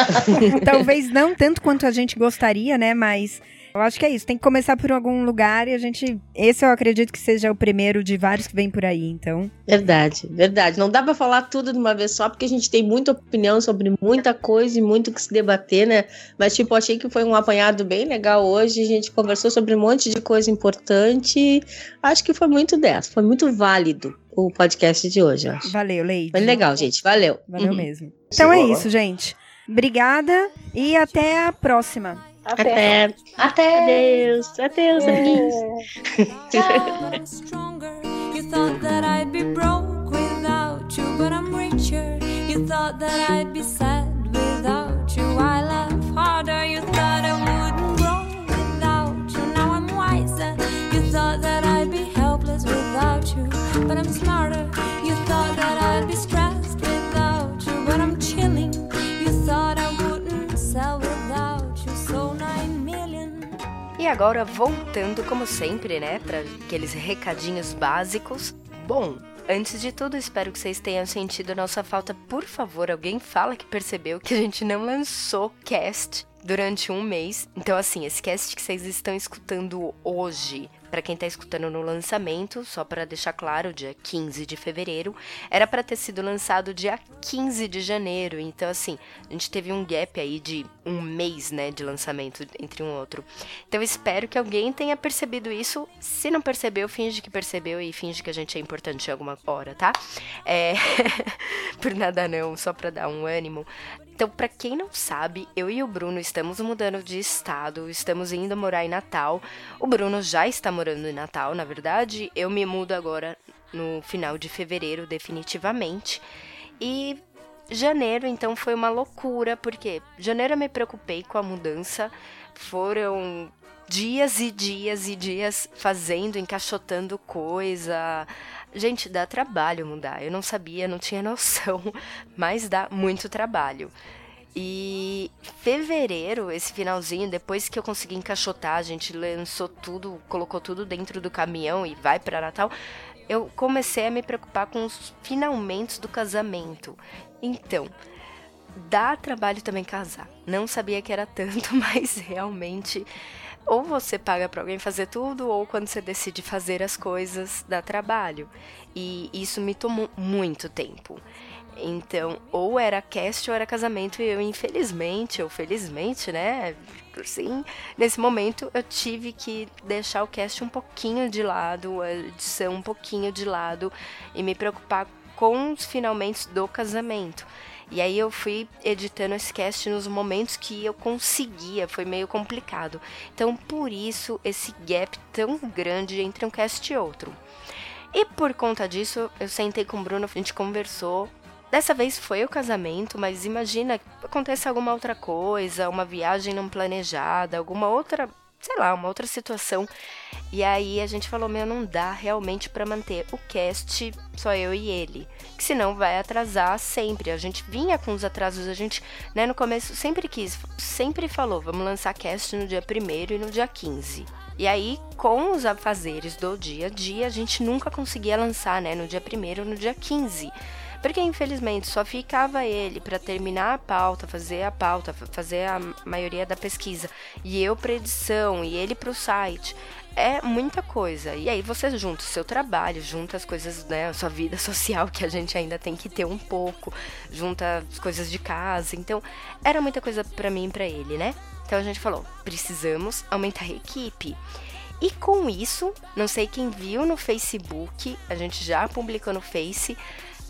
Talvez não tanto quanto a gente gostaria, né? Mas eu acho que é isso. Tem que começar por algum lugar e a gente. Esse eu acredito que seja o primeiro de vários que vem por aí. Então, Verdade, verdade. Não dá pra falar tudo de uma vez só, porque a gente tem muita opinião sobre muita coisa e muito que se debater, né? Mas, tipo, achei que foi um apanhado bem legal hoje. A gente conversou sobre um monte de coisa importante. Acho que foi muito dessa, foi muito válido o podcast de hoje, eu acho. valeu, Leide. Foi legal, gente. Valeu. Valeu Uhum. mesmo. Então é isso, gente. Obrigada e até a próxima. Até. Até. Até! Adeus. Adeus, amiguinhos. I was stronger. You thought that I'd be broke without you, but I'm richer. You thought that I'd be sad without you. I laugh harder. Agora, voltando, como sempre, né, para aqueles recadinhos básicos. Bom, antes de tudo, espero que vocês tenham sentido nossa falta. Por favor, alguém fala que percebeu que a gente não lançou cast durante um mês. Então, assim, esse cast que vocês estão escutando hoje, para quem tá escutando no lançamento, só para deixar claro, dia 15 de fevereiro, era para ter sido lançado dia 15 de janeiro. Então, assim, a gente teve um gap aí de um mês, né, de lançamento entre um outro. Então, espero que alguém tenha percebido isso. Se não percebeu, finge que percebeu e finge que a gente é importante em alguma hora, tá? É... Por nada não, só pra dar um ânimo. Então, pra quem não sabe, eu e o Bruno estamos mudando de estado, estamos indo morar em Natal. O Bruno já está morando em Natal, na verdade. Eu me mudo agora no final de fevereiro, definitivamente. E janeiro, então, foi uma loucura, porque janeiro eu me preocupei com a mudança. Foram dias e dias e dias fazendo, encaixotando coisa. Gente, dá trabalho mudar. Eu não sabia, não tinha noção, mas dá muito trabalho. E fevereiro, esse finalzinho, depois que eu consegui encaixotar, a gente lançou tudo, colocou tudo dentro do caminhão e vai para Natal, eu comecei a me preocupar com os finalmente do casamento. Então, dá trabalho também casar. Não sabia que era tanto, mas realmente ou você paga para alguém fazer tudo, ou quando você decide fazer as coisas, dá trabalho. E isso me tomou muito tempo. Então, ou era cast ou era casamento, e eu, infelizmente, ou felizmente, né? Sim, nesse momento eu tive que deixar o cast um pouquinho de lado, a edição um pouquinho de lado, e me preocupar com os finalmente do casamento. E aí eu fui editando esse cast nos momentos que eu conseguia, foi meio complicado. Então por isso esse gap tão grande entre um cast e outro. E por conta disso, eu sentei com o Bruno, a gente conversou. Dessa vez foi o casamento, mas imagina acontece alguma outra coisa, uma viagem não planejada, alguma outra sei lá, uma outra situação. E aí a gente falou, meu, não dá realmente para manter o cast só eu e ele, que senão vai atrasar sempre. A gente vinha com os atrasos, a gente, né, no começo sempre quis, sempre falou, vamos lançar cast no dia 1 e no dia 15. E aí, com os afazeres do dia a dia, a gente nunca conseguia lançar, né, no dia 1 ou no dia 15 porque infelizmente só ficava ele para terminar a pauta, fazer a pauta, fazer a maioria da pesquisa, e eu para edição, e ele para o site. É muita coisa. E aí você junta o seu trabalho, junta as coisas, né, a sua vida social que a gente ainda tem que ter um pouco, junta as coisas de casa. Então, era muita coisa para mim e para ele, né? Então a gente falou, precisamos aumentar a equipe. E com isso, não sei quem viu no Facebook, a gente já publicou no Face,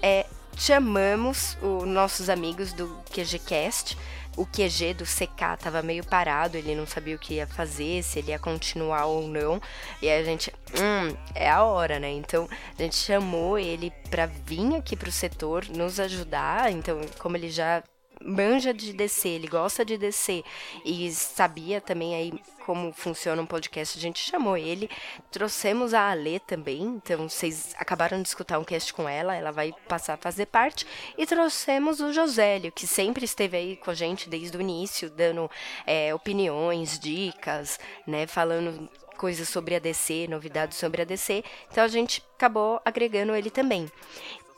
é, chamamos os nossos amigos do QGCast. O QG do CK tava meio parado, ele não sabia o que ia fazer, se ele ia continuar ou não. E a gente, hum, é a hora, né? Então a gente chamou ele para vir aqui pro setor nos ajudar. Então, como ele já manja de descer, ele gosta de descer e sabia também aí como funciona um podcast, a gente chamou ele, trouxemos a Ale também, então vocês acabaram de escutar um cast com ela, ela vai passar a fazer parte, e trouxemos o Josélio, que sempre esteve aí com a gente desde o início, dando é, opiniões, dicas, né, falando coisas sobre a DC, novidades sobre a DC, então a gente acabou agregando ele também.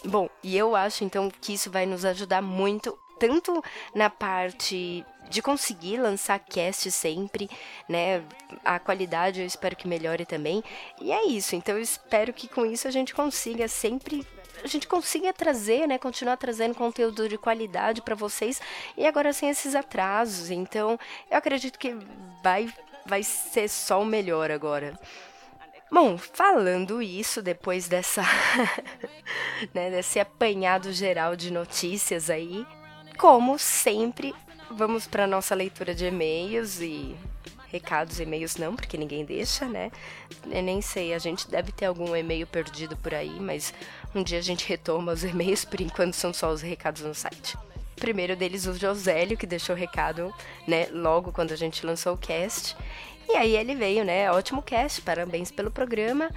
Bom, e eu acho então que isso vai nos ajudar muito tanto na parte de conseguir lançar cast sempre, né? A qualidade eu espero que melhore também. E é isso. Então eu espero que com isso a gente consiga sempre a gente consiga trazer, né, continuar trazendo conteúdo de qualidade para vocês e agora sem esses atrasos. Então, eu acredito que vai vai ser só o melhor agora. Bom, falando isso, depois dessa, né, desse apanhado geral de notícias aí, como sempre, vamos para nossa leitura de e-mails e recados, e-mails não, porque ninguém deixa, né? Eu nem sei, a gente deve ter algum e-mail perdido por aí, mas um dia a gente retoma os e-mails, por enquanto são só os recados no site. primeiro deles, o Josélio, que deixou o recado, né, logo quando a gente lançou o cast. E aí ele veio, né? Ótimo cast, parabéns pelo programa.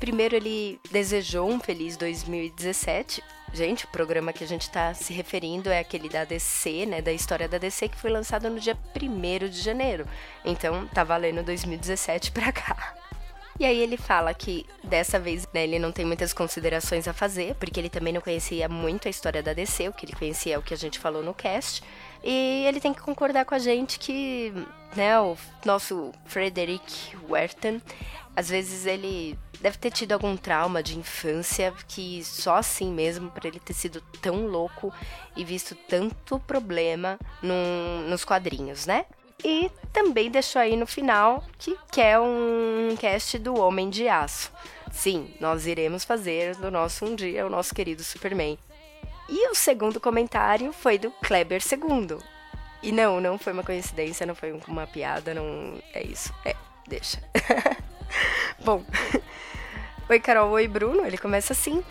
Primeiro ele desejou um feliz 2017 Gente, o programa que a gente está se referindo é aquele da DC, né? Da história da DC, que foi lançado no dia 1 de janeiro. Então, tá valendo 2017 pra cá. E aí ele fala que dessa vez né, ele não tem muitas considerações a fazer, porque ele também não conhecia muito a história da DC, o que ele conhecia é o que a gente falou no cast. E ele tem que concordar com a gente que, né, o nosso Frederick Werton, às vezes ele deve ter tido algum trauma de infância que só assim mesmo, para ele ter sido tão louco e visto tanto problema num, nos quadrinhos, né? E também deixou aí no final que quer um cast do Homem de Aço. Sim, nós iremos fazer do nosso um dia o nosso querido Superman. E o segundo comentário foi do Kleber II. E não, não foi uma coincidência, não foi uma piada, não. É isso. É, deixa. Bom, Oi, Carol. Oi, Bruno. Ele começa assim.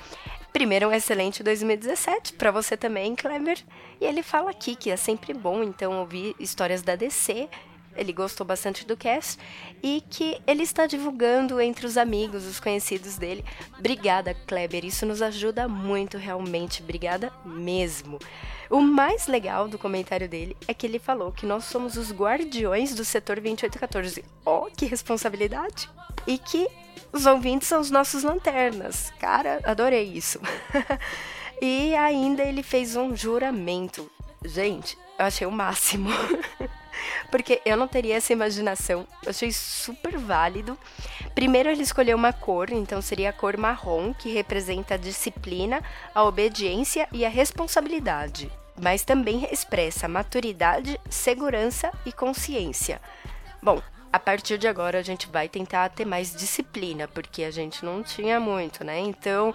Primeiro, um excelente 2017 para você também, Kleber. E ele fala aqui que é sempre bom então ouvir histórias da DC. Ele gostou bastante do cast e que ele está divulgando entre os amigos, os conhecidos dele. Obrigada, Kleber. Isso nos ajuda muito, realmente. Obrigada mesmo. O mais legal do comentário dele é que ele falou que nós somos os guardiões do setor 2814. Oh, que responsabilidade! E que os ouvintes são os nossos lanternas. Cara, adorei isso. e ainda ele fez um juramento. Gente, eu achei o máximo. Porque eu não teria essa imaginação. Eu achei super válido. Primeiro ele escolheu uma cor, então seria a cor marrom, que representa a disciplina, a obediência e a responsabilidade. Mas também expressa maturidade, segurança e consciência. Bom, a partir de agora a gente vai tentar ter mais disciplina, porque a gente não tinha muito, né? Então,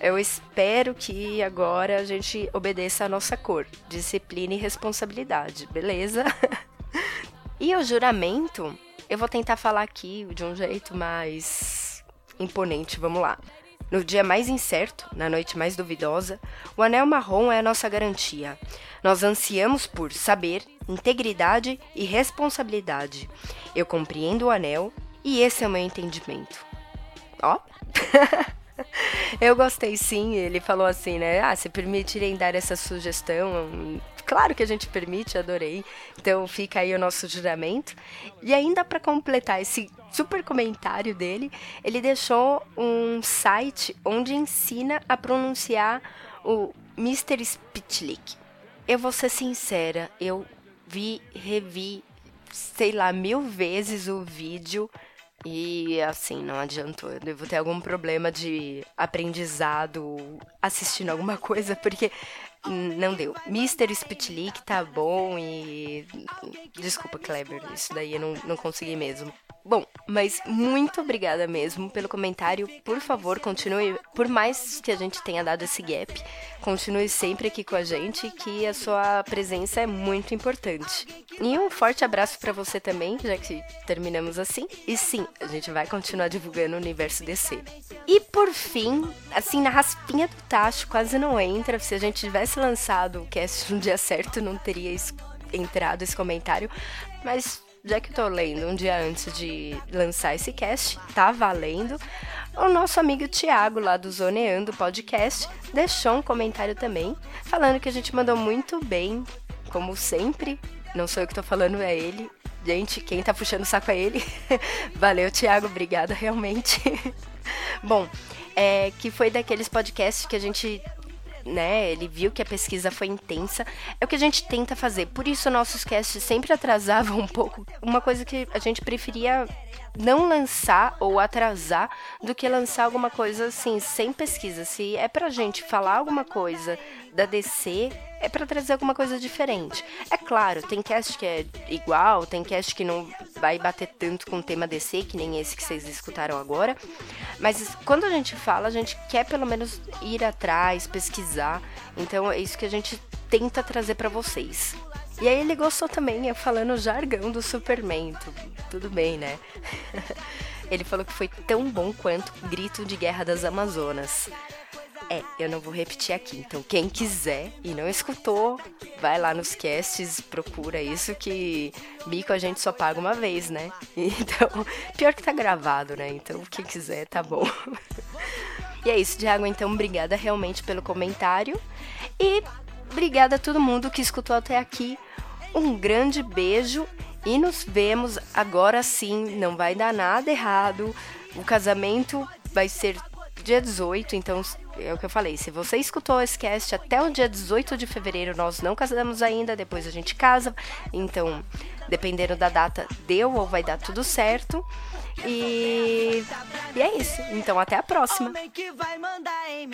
eu espero que agora a gente obedeça a nossa cor, disciplina e responsabilidade, beleza? e o juramento, eu vou tentar falar aqui de um jeito mais imponente, vamos lá. No dia mais incerto, na noite mais duvidosa, o anel marrom é a nossa garantia. Nós ansiamos por saber, integridade e responsabilidade. Eu compreendo o anel e esse é o meu entendimento. Ó. Eu gostei sim, ele falou assim, né? Ah, se permitirem dar essa sugestão, claro que a gente permite, adorei. Então fica aí o nosso juramento. E ainda para completar esse super comentário dele, ele deixou um site onde ensina a pronunciar o Mr. Spitlick. Eu vou ser sincera, eu vi, revi, sei lá, mil vezes o vídeo e assim, não adiantou. Eu devo ter algum problema de aprendizado assistindo alguma coisa, porque não deu. Mr. Spitlick tá bom e. Desculpa, Kleber, isso daí eu não, não consegui mesmo. Bom, mas muito obrigada mesmo pelo comentário. Por favor, continue. Por mais que a gente tenha dado esse gap, continue sempre aqui com a gente, que a sua presença é muito importante. E um forte abraço para você também, já que terminamos assim. E sim, a gente vai continuar divulgando o universo DC. E por fim, assim, na raspinha do tacho, quase não entra. Se a gente tivesse lançado o cast no dia certo, não teria entrado esse comentário. Mas já que eu tô lendo um dia antes de lançar esse cast, tá valendo. O nosso amigo Thiago, lá do Zoneando Podcast, deixou um comentário também, falando que a gente mandou muito bem, como sempre. Não sou eu que tô falando, é ele. Gente, quem tá puxando o saco é ele. Valeu, Thiago, obrigada, realmente. Bom, é, que foi daqueles podcasts que a gente né, ele viu que a pesquisa foi intensa, é o que a gente tenta fazer. Por isso nossos casts sempre atrasavam um pouco. Uma coisa que a gente preferia não lançar ou atrasar do que lançar alguma coisa assim, sem pesquisa. Se é pra gente falar alguma coisa da DC, é para trazer alguma coisa diferente. É claro, tem cast que é igual, tem cast que não vai bater tanto com o tema DC, que nem esse que vocês escutaram agora. Mas quando a gente fala, a gente quer pelo menos ir atrás, pesquisar. Então é isso que a gente tenta trazer para vocês. E aí ele gostou também, falando o jargão do Superman. Tudo bem, né? ele falou que foi tão bom quanto Grito de Guerra das Amazonas. É, eu não vou repetir aqui. Então, quem quiser e não escutou, vai lá nos casts, procura isso que mico a gente só paga uma vez, né? Então, pior que tá gravado, né? Então, quem quiser, tá bom. E é isso, Diago. Então, obrigada realmente pelo comentário. E obrigada a todo mundo que escutou até aqui. Um grande beijo e nos vemos agora sim. Não vai dar nada errado. O casamento vai ser dia 18, então é o que eu falei. Se você escutou esse cast até o dia 18 de fevereiro, nós não casamos ainda, depois a gente casa. Então, dependendo da data, deu ou vai dar tudo certo. E, e é isso. Então, até a próxima. Alguém que vai me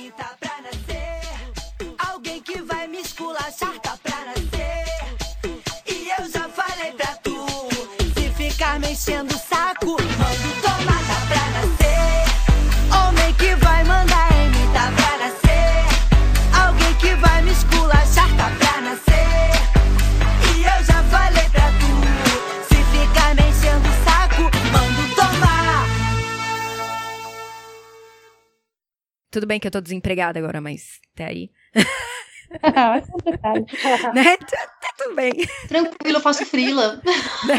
esculachar tá pra nascer. Mexendo o saco, mando tomar tá pra nascer. Homem que vai mandar em mim tá pra nascer. Alguém que vai me esculachar tá pra nascer. E eu já falei pra tu: se ficar mexendo o saco, mando tomar. Tudo bem que eu tô desempregada agora, mas até aí. Ah, é um né? Tá, tá tudo bem. Tranquilo, eu faço frila. Né?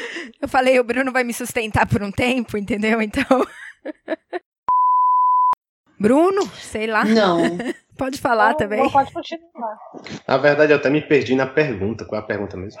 Eu falei, o Bruno vai me sustentar por um tempo, entendeu? Então. Bruno, sei lá. Não. Pode falar Não, também. não, pode continuar. Na verdade, eu até me perdi na pergunta. Qual é a pergunta mesmo?